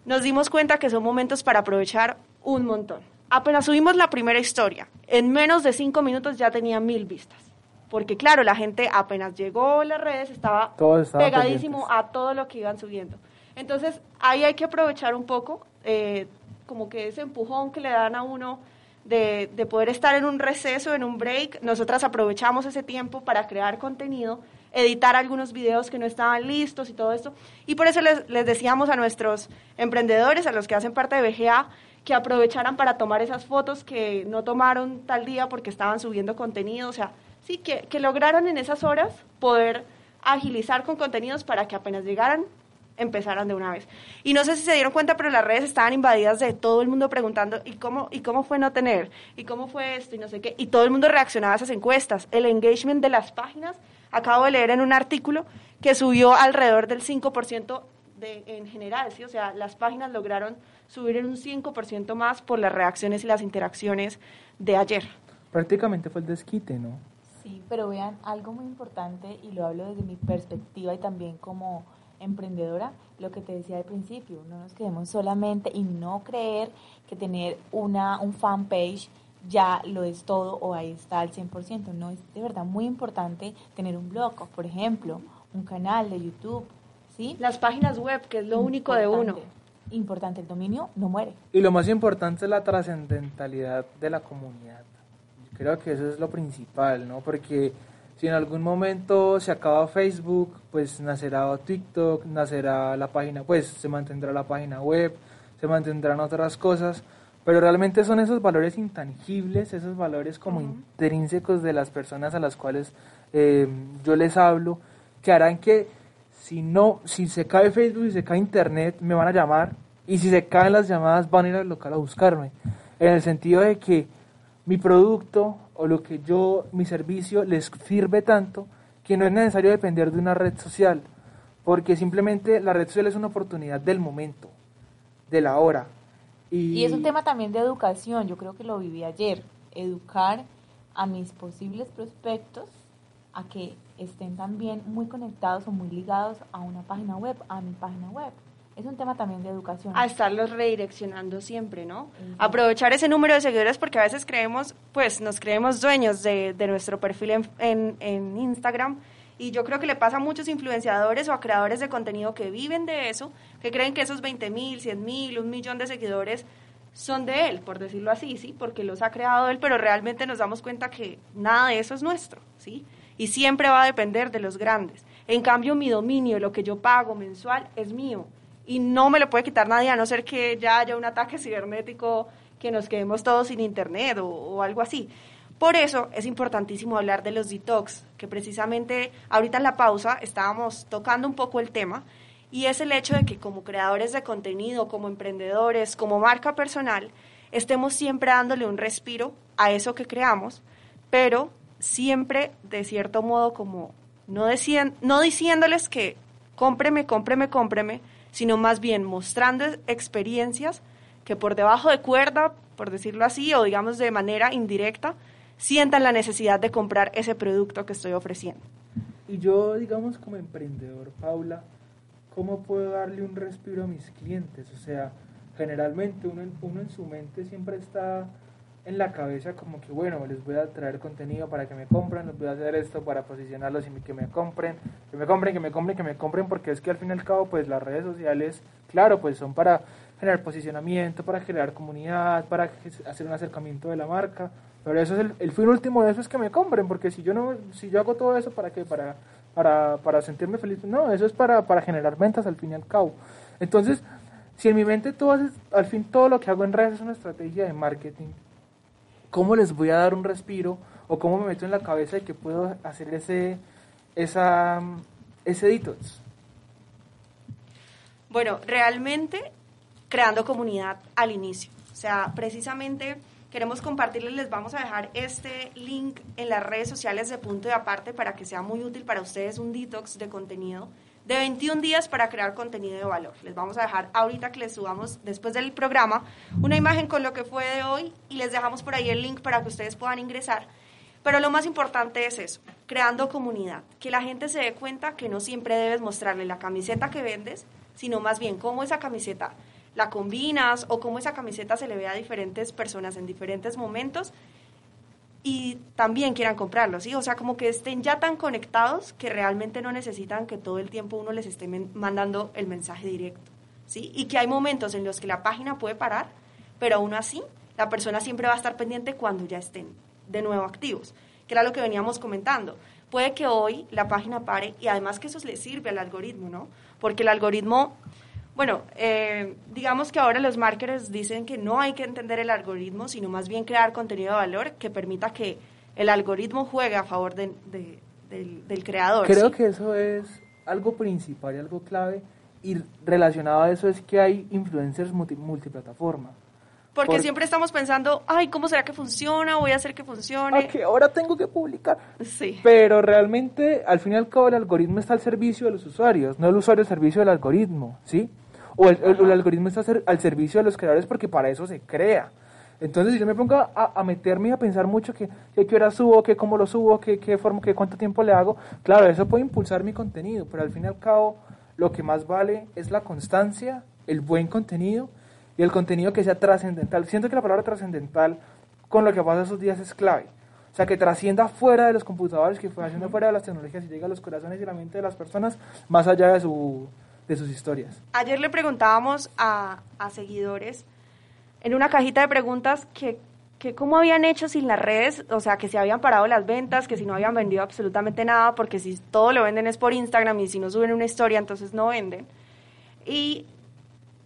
N: nos dimos cuenta que son momentos para aprovechar un montón. Apenas subimos la primera historia, en menos de cinco minutos ya tenía mil vistas. Porque claro, la gente apenas llegó a las redes estaba pegadísimo a todo lo que iban subiendo. Entonces, ahí hay que aprovechar un poco, eh, como que ese empujón que le dan a uno de, de poder estar en un receso, en un break. Nosotras aprovechamos ese tiempo para crear contenido, editar algunos videos que no estaban listos y todo esto. Y por eso les, les decíamos a nuestros emprendedores, a los que hacen parte de BGA, que aprovecharan para tomar esas fotos que no tomaron tal día porque estaban subiendo contenido. O sea, sí, que, que lograran en esas horas poder agilizar con contenidos para que apenas llegaran empezaran de una vez. Y no sé si se dieron cuenta, pero las redes estaban invadidas de todo el mundo preguntando, ¿y cómo, ¿y cómo fue no tener? ¿Y cómo fue esto? Y no sé qué. Y todo el mundo reaccionaba a esas encuestas. El engagement de las páginas, acabo de leer en un artículo que subió alrededor del 5% de, en general, ¿sí? O sea, las páginas lograron subir en un 5% más por las reacciones y las interacciones de ayer.
H: Prácticamente fue el desquite, ¿no?
L: Sí, pero vean, algo muy importante, y lo hablo desde mi perspectiva y también como emprendedora, lo que te decía al principio, no nos quedemos solamente y no creer que tener una un fanpage ya lo es todo o ahí está al 100%. No, es de verdad muy importante tener un blog, por ejemplo, un canal de YouTube, ¿sí?
N: Las páginas web, que es lo único de uno.
L: Importante, el dominio no muere.
H: Y lo más importante es la trascendentalidad de la comunidad. Creo que eso es lo principal, ¿no? Porque si en algún momento se acaba Facebook, pues nacerá TikTok, nacerá la página, pues se mantendrá la página web, se mantendrán otras cosas, pero realmente son esos valores intangibles, esos valores como intrínsecos de las personas a las cuales eh, yo les hablo, que harán que si no, si se cae Facebook y se cae Internet, me van a llamar, y si se caen las llamadas van a ir al local a buscarme, en el sentido de que mi producto o lo que yo, mi servicio, les sirve tanto que no es necesario depender de una red social, porque simplemente la red social es una oportunidad del momento, de la hora.
L: Y, y es un tema también de educación, yo creo que lo viví ayer, educar a mis posibles prospectos a que estén también muy conectados o muy ligados a una página web, a mi página web es un tema también de educación.
N: A estarlos redireccionando siempre, ¿no? Aprovechar ese número de seguidores porque a veces creemos, pues nos creemos dueños de, de nuestro perfil en, en, en, Instagram y yo creo que le pasa a muchos influenciadores o a creadores de contenido que viven de eso, que creen que esos 20 mil, 100 mil, un millón de seguidores son de él, por decirlo así, ¿sí? Porque los ha creado él, pero realmente nos damos cuenta que nada de eso es nuestro, ¿sí? Y siempre va a depender de los grandes. En cambio, mi dominio, lo que yo pago mensual, es mío y no me lo puede quitar nadie a no ser que ya haya un ataque cibernético que nos quedemos todos sin internet o, algo así. Por eso es importantísimo hablar de los detox, que precisamente ahorita en la pausa estábamos tocando un poco el tema, y es el hecho de que como creadores de contenido, como emprendedores, como marca personal, estemos siempre dándole un respiro a eso que creamos, pero siempre de cierto modo como no, decían, no diciéndoles que cómpreme, cómpreme, cómpreme, sino más bien mostrando experiencias que por debajo de cuerda, por decirlo así, o digamos de manera indirecta, sientan la necesidad de comprar ese producto que estoy ofreciendo.
H: Y yo, digamos, como emprendedor, Paula, ¿cómo puedo darle un respiro a mis clientes? O sea, generalmente uno, uno en su mente siempre está en la cabeza como que bueno, les voy a traer contenido para que me compren, les voy a hacer esto para posicionarlos y que me compren, que me compren, que me compren, que me compren, porque es que al fin y al cabo pues las redes sociales, claro, pues son para generar posicionamiento, para crear comunidad, para hacer un acercamiento de la marca, pero eso es el, el fin último de eso es que me compren, porque si yo no, si yo hago todo eso para que para para, para sentirme feliz, no, eso es para, para generar ventas al fin y al cabo. Entonces, si en mi mente todo al fin todo lo que hago en redes es una estrategia de marketing, ¿cómo les voy a dar un respiro? ¿O cómo me meto en la cabeza de que puedo hacer ese, esa, ese detox?
N: Bueno, realmente creando comunidad al inicio. O sea, precisamente queremos compartirles, les vamos a dejar este link en las redes sociales de Punto de Aparte para que sea muy útil para ustedes un detox de contenido de 21 días para crear contenido de valor. Les vamos a dejar ahorita que les subamos después del programa una imagen con lo que fue de hoy y les dejamos por ahí el link para que ustedes puedan ingresar. Pero lo más importante es eso, creando comunidad, que la gente se dé cuenta que no siempre debes mostrarle la camiseta que vendes, sino más bien cómo esa camiseta la combinas o cómo esa camiseta se le ve a diferentes personas en diferentes momentos y también quieran comprarlo, ¿sí? O sea, como que estén ya tan conectados que realmente no necesitan que todo el tiempo uno les esté mandando el mensaje directo, ¿sí? Y que hay momentos en los que la página puede parar, pero aún así la persona siempre va a estar pendiente cuando ya estén de nuevo activos, que era lo que veníamos comentando. Puede que hoy la página pare y además que eso le sirve al algoritmo, ¿no? Porque el algoritmo, bueno, eh, digamos que ahora los marketers dicen que no hay que entender el algoritmo, sino más bien crear contenido de valor que permita que el algoritmo juegue a favor de- de- del, del creador.
H: Creo
N: ¿sí?
H: que eso es algo principal y algo clave. Y relacionado a eso es que hay influencers multi- multiplataforma.
N: Porque
H: Por-
N: siempre estamos pensando, ay, ¿cómo será que funciona? Voy a hacer que funcione.
H: ¿A qué hora tengo que publicar?
N: Sí.
H: Pero realmente, al fin y al cabo, el algoritmo está al servicio de los usuarios, no el usuario al servicio del algoritmo, ¿sí? O el, el- el algoritmo está al servicio de los creadores porque para eso se crea. Entonces, si yo me pongo a, a meterme y a pensar mucho que, que qué hora subo, que cómo lo subo, que qué forma, que cuánto tiempo le hago, claro, eso puede impulsar mi contenido, pero al fin y al cabo, lo que más vale es la constancia, el buen contenido y el contenido que sea trascendental. Siento que la palabra trascendental con lo que pasa esos días es clave. O sea, que trascienda fuera de los computadores, que trascienda fuera de las tecnologías y llegue a los corazones y la mente de las personas más allá de, su, de sus historias.
N: Ayer le preguntábamos a, a seguidores en una cajita de preguntas que, que cómo habían hecho sin las redes, o sea, que si habían parado las ventas, que si no habían vendido absolutamente nada, porque si todo lo venden es por Instagram y si no suben una historia, entonces no venden. Y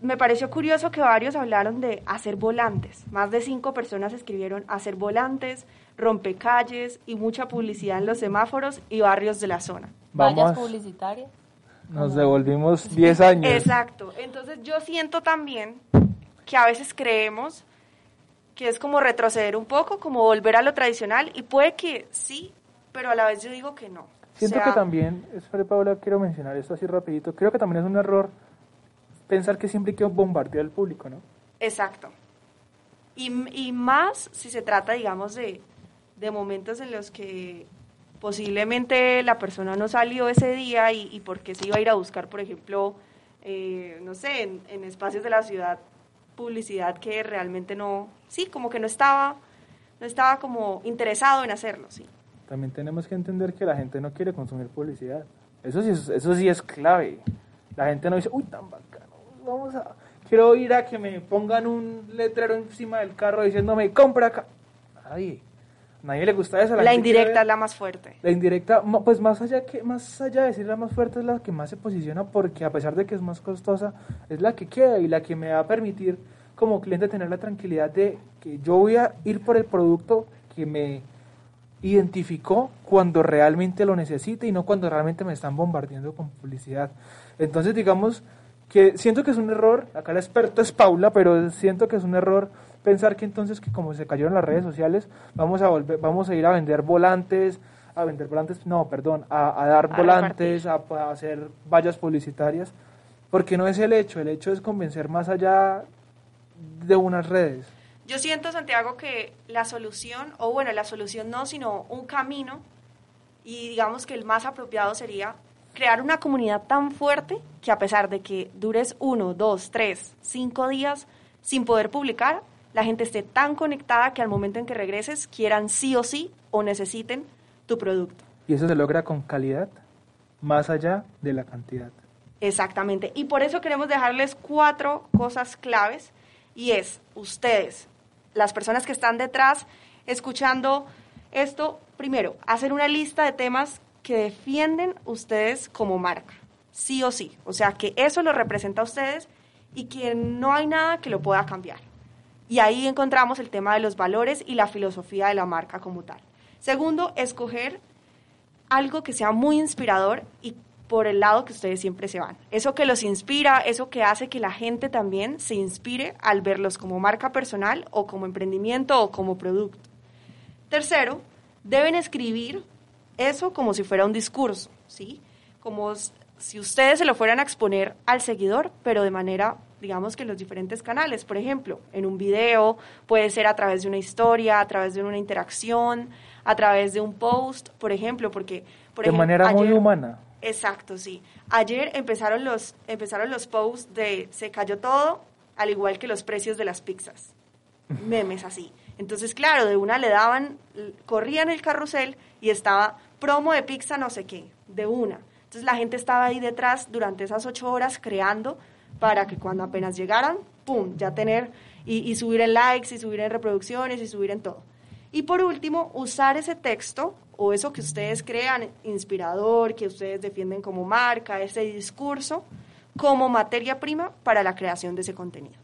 N: me pareció curioso que varios hablaron de hacer volantes. Más de cinco personas escribieron hacer volantes, rompecalles y mucha publicidad en los semáforos y barrios de la zona.
L: Vallas publicitarias.
H: nos devolvimos 10 años.
N: Exacto. Entonces yo siento también que a veces creemos que es como retroceder un poco, como volver a lo tradicional y puede que sí, pero a la vez yo digo que no.
H: Siento
N: O sea,
H: que también, espera Paula, quiero mencionar esto así rapidito, creo que también es un error pensar que siempre hay que bombardear al público, ¿no?
N: Exacto. Y, y más si se trata, digamos, de, de momentos en los que posiblemente la persona no salió ese día y, y porque se iba a ir a buscar, por ejemplo, eh, no sé, en, en espacios de la ciudad, publicidad que realmente no, sí, como que no estaba, no estaba como interesado en hacerlo, sí.
H: También tenemos que entender que la gente no quiere consumir publicidad. Eso sí es, eso sí es clave. La gente no dice, uy, tan bacano, vamos a... Quiero ir a que me pongan un letrero encima del carro diciéndome, compra acá. Nadie. A nadie le gusta eso.
N: La,
H: quiere
N: indirecta es la más fuerte.
H: La indirecta, pues más allá que más allá de decir la más fuerte es la que más se posiciona porque a pesar de que es más costosa, es la que queda y la que me va a permitir como cliente tener la tranquilidad de que yo voy a ir por el producto que me identificó cuando realmente lo necesite y no cuando realmente me están bombardeando con publicidad. Entonces, digamos que siento que es un error, acá la experta es Paula, pero siento que es un error pensar que entonces que como se cayeron las redes sociales, vamos a volver, vamos a ir a vender volantes, a vender volantes, no, perdón, a, a dar
N: A
H: volantes, a, a hacer vallas publicitarias, porque no es el hecho, el hecho es convencer más allá de unas redes.
N: Yo siento, Santiago, que la solución, o bueno, la solución no, sino un camino, y digamos que el más apropiado sería crear una comunidad tan fuerte que a pesar de que dures uno, dos, tres, cinco días sin poder publicar, la gente esté tan conectada que al momento en que regreses quieran sí o sí o necesiten tu producto.
H: Y eso se logra con calidad, más allá de la cantidad.
N: Exactamente. Y por eso queremos dejarles cuatro cosas claves y es ustedes, las personas que están detrás escuchando esto, primero, hacer una lista de temas que defienden ustedes como marca, sí o sí. O sea, que eso lo representa a ustedes y que no hay nada que lo pueda cambiar. Y ahí encontramos el tema de los valores y la filosofía de la marca como tal. Segundo, escoger algo que sea muy inspirador y por el lado que ustedes siempre se van. Eso que los inspira, eso que hace que la gente también se inspire al verlos como marca personal o como emprendimiento o como producto. Tercero, deben escribir eso como si fuera un discurso, ¿sí? Como si ustedes se lo fueran a exponer al seguidor, pero de manera, digamos que en los diferentes canales, por ejemplo, en un video, puede ser a través de una historia, a través de una interacción, a través de un post, por ejemplo, porque por
H: de
N: ejemplo,
H: manera muy humana.
N: Exacto, sí. Ayer empezaron los, empezaron los posts de se cayó todo, al igual que los precios de las pizzas. Memes así. Entonces, claro, de una le daban, corrían el carrusel y estaba promo de pizza no sé qué, de una. Entonces la gente estaba ahí detrás durante esas ocho horas creando para que cuando apenas llegaran, ¡pum!, ya tener y, subir en likes y subir en reproducciones y subir en todo. Y por último, usar ese texto o eso que ustedes crean inspirador, que ustedes defienden como marca, ese discurso, como materia prima para la creación de ese contenido.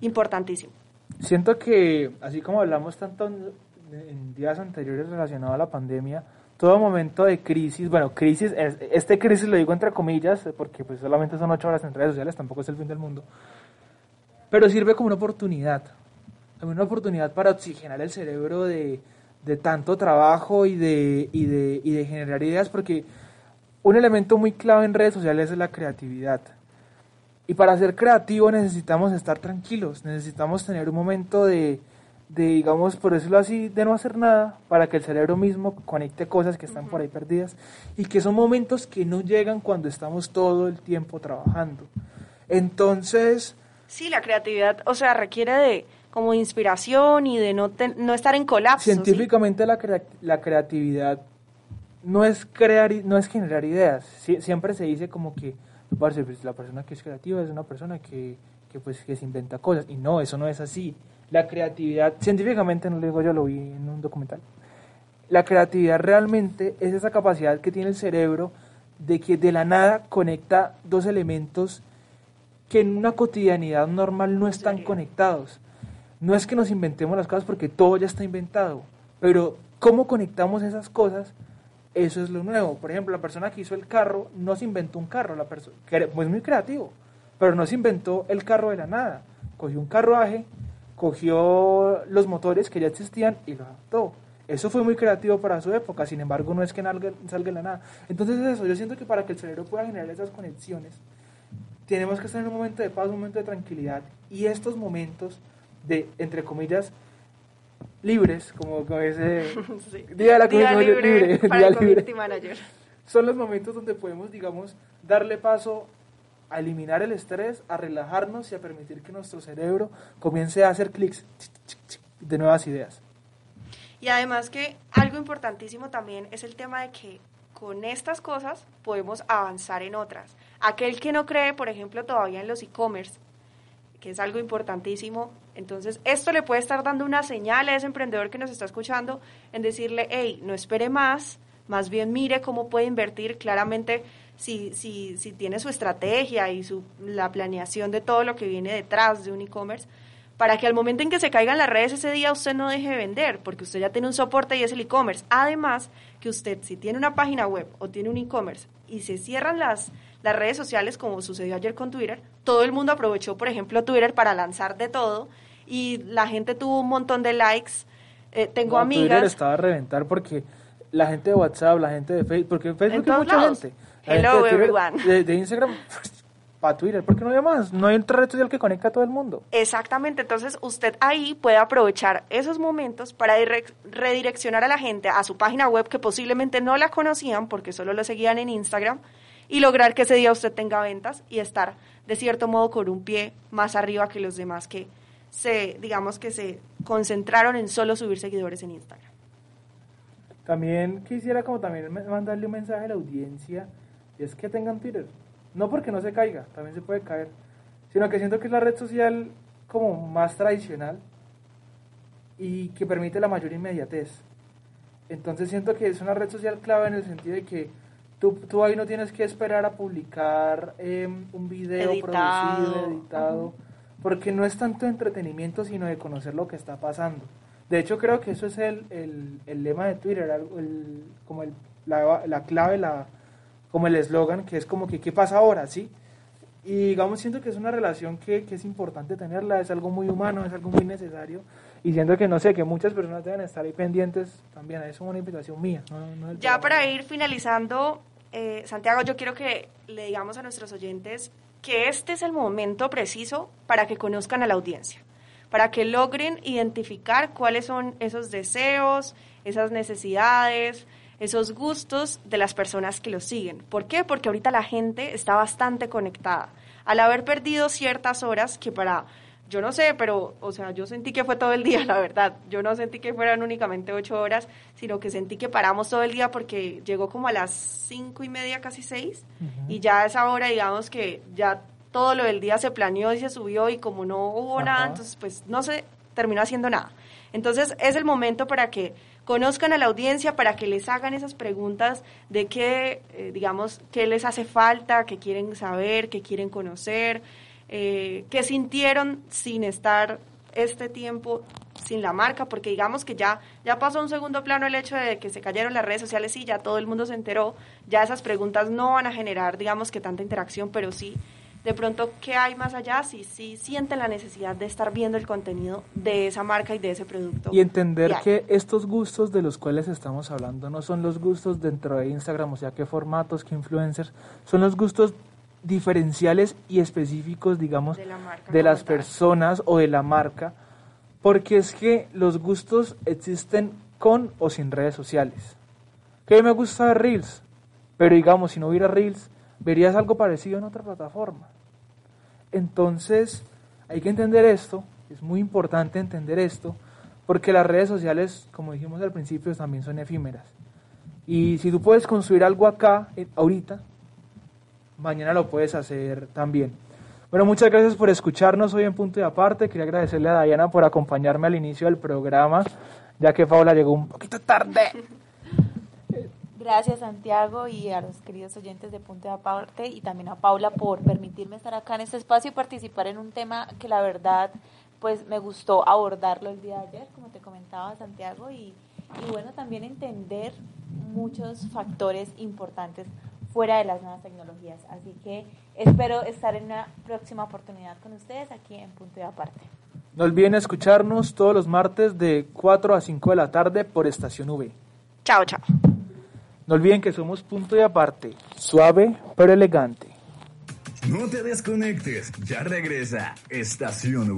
N: Importantísimo.
H: Siento que, así como hablamos tanto en, en días anteriores relacionado a la pandemia, todo momento de crisis, bueno, crisis, este crisis lo digo entre comillas, porque pues solamente son ocho horas en redes sociales, tampoco es el fin del mundo, pero sirve como una oportunidad, como una oportunidad para oxigenar el cerebro de, de tanto trabajo y de, y, de, y de generar ideas, porque un elemento muy clave en redes sociales es la creatividad. Y para ser creativo necesitamos estar tranquilos, necesitamos tener un momento de, de, digamos, por decirlo así, de no hacer nada para que el cerebro mismo conecte cosas que están por ahí perdidas y que son momentos que no llegan cuando estamos todo el tiempo trabajando. Entonces...
N: Sí, la creatividad, o sea, requiere de como inspiración y de no, no estar en colapso.
H: Científicamente la, la creatividad no es crear, no es generar ideas. siempre se dice como que pues, la persona que es creativa es una persona que, que, pues, que se inventa cosas. Y no, eso no es así la creatividad, científicamente no lo digo yo, lo vi en un documental, la creatividad realmente es esa capacidad que tiene el cerebro de que de la nada conecta dos elementos que en una cotidianidad normal no están conectados. No es que nos inventemos las cosas porque todo ya está inventado, pero cómo conectamos esas cosas, eso es lo nuevo. Por ejemplo, la persona que hizo el carro no se inventó un carro, la persona que es muy creativo, pero no se inventó el carro de la nada. Cogió un carruaje, cogió los motores que ya existían y lo adaptó. Eso fue muy creativo para su época, sin embargo no es que salga de la nada. Entonces eso, yo siento que para que el cerebro pueda generar esas conexiones, tenemos que estar en un momento de paz, un momento de tranquilidad y estos momentos de, entre comillas, libres, como, ese
N: día de la día libre, para el manager.
H: son los momentos donde podemos, digamos, darle paso a eliminar el estrés, a relajarnos y a permitir que nuestro cerebro comience a hacer clics de nuevas ideas.
N: Y además que algo importantísimo también es el tema de que con estas cosas podemos avanzar en otras. Aquel que no cree, por ejemplo, todavía en los e-commerce, que es algo importantísimo, entonces esto le puede estar dando una señal a ese emprendedor que nos está escuchando en decirle, hey, no espere más, más bien mire cómo puede invertir claramente si, si, si tiene su estrategia y su, la planeación de todo lo que viene detrás de un e-commerce, para que al momento en que se caigan las redes ese día usted no deje de vender, porque usted ya tiene un soporte y es el e-commerce. Además, que usted si tiene una página web o tiene un e-commerce y se cierran las, las redes sociales, como sucedió ayer con Twitter, todo el mundo aprovechó, por ejemplo, Twitter para lanzar de todo y la gente tuvo un montón de likes. Eh, tengo amigas.
H: Twitter estaba a reventar porque la gente de WhatsApp, la gente de Facebook, porque en Facebook hay mucha gente.
N: Hello, everyone.
H: De, Instagram para Twitter, porque no hay más, no hay un red social que conecta a todo el mundo.
N: Exactamente, entonces usted ahí puede aprovechar esos momentos para redireccionar a la gente a su página web que posiblemente no la conocían porque solo lo seguían en Instagram y lograr que ese día usted tenga ventas y estar de cierto modo con un pie más arriba que los demás que se, digamos que se concentraron en solo subir seguidores en Instagram.
H: También quisiera como también mandarle un mensaje a la audiencia es que tengan Twitter. No porque no se caiga, también se puede caer, sino que siento que es la red social como más tradicional y que permite la mayor inmediatez. Entonces siento que es una red social clave en el sentido de que tú, tú ahí no tienes que esperar a publicar em, un video producido, editado, porque no es tanto entretenimiento, sino de conocer lo que está pasando. De hecho, creo que eso es el, el, el lema de Twitter, el, como el, la, la clave, la, como el eslogan, que es como que, ¿qué pasa ahora? ¿Sí? Y digamos, siento que es una relación que, que, es importante tenerla, es algo muy humano, es algo muy necesario. Y siento que, no sé, que muchas personas deben estar ahí pendientes también. Es una invitación mía.
N: ya para ir finalizando, eh, Santiago, yo quiero que le digamos a nuestros oyentes que este es el momento preciso para que conozcan a la audiencia, para que logren identificar cuáles son esos deseos, esas necesidades, esos gustos de las personas que los siguen. ¿Por qué? Porque ahorita la gente está bastante conectada. Al haber perdido ciertas horas que para yo no sé, pero, o sea, yo sentí que fue todo el día, la verdad. Yo no sentí que fueran únicamente ocho horas, sino que sentí que paramos todo el día porque llegó como a las cinco y media, casi seis, y ya a esa hora, digamos que ya todo lo del día se planeó y se subió y como no hubo nada, entonces pues no se terminó haciendo nada. Entonces es el momento para que conozcan a la audiencia, para que les hagan esas preguntas de qué, eh, digamos, qué les hace falta, qué quieren saber, qué quieren conocer, eh, qué sintieron sin estar este tiempo sin la marca, porque digamos que ya, ya pasó un segundo plano el hecho de que se cayeron las redes sociales y ya todo el mundo se enteró, ya esas preguntas no van a generar, digamos que tanta interacción, pero sí de pronto qué hay más allá, si sí sienten la necesidad de estar viendo el contenido de esa marca y de ese producto.
H: Y entender que estos gustos de los cuales estamos hablando no son los gustos dentro de Instagram, o sea, qué formatos, qué influencers, son los gustos diferenciales y específicos, digamos, de, de las personas o de la marca, porque es que los gustos existen con o sin redes sociales. Que me gusta Reels, pero digamos, si no hubiera Reels, verías algo parecido en otra plataforma. Entonces, hay que entender esto, es muy importante entender esto, porque las redes sociales, como dijimos al principio, también son efímeras. Y si tú puedes construir algo acá, eh, ahorita, mañana lo puedes hacer también. Bueno, muchas gracias por escucharnos hoy en Punto de Aparte. Quería agradecerle a Diana por acompañarme al inicio del programa, ya que Paula llegó un poquito tarde.
L: Gracias Santiago y a los queridos oyentes de Punto de Aparte y también a Paula por permitirme estar acá en este espacio y participar en un tema que la verdad pues me gustó abordarlo el día de ayer, como te comentaba Santiago, y, y bueno, también entender muchos factores importantes fuera de las nuevas tecnologías. Así que espero estar en una próxima oportunidad con ustedes aquí en Punto de Aparte.
H: No olviden escucharnos todos los martes de 4 a 5 de la tarde por Estación V.
N: Chao, chao.
H: No olviden que somos punto y aparte, suave pero elegante.
A: No te desconectes, ya regresa Estación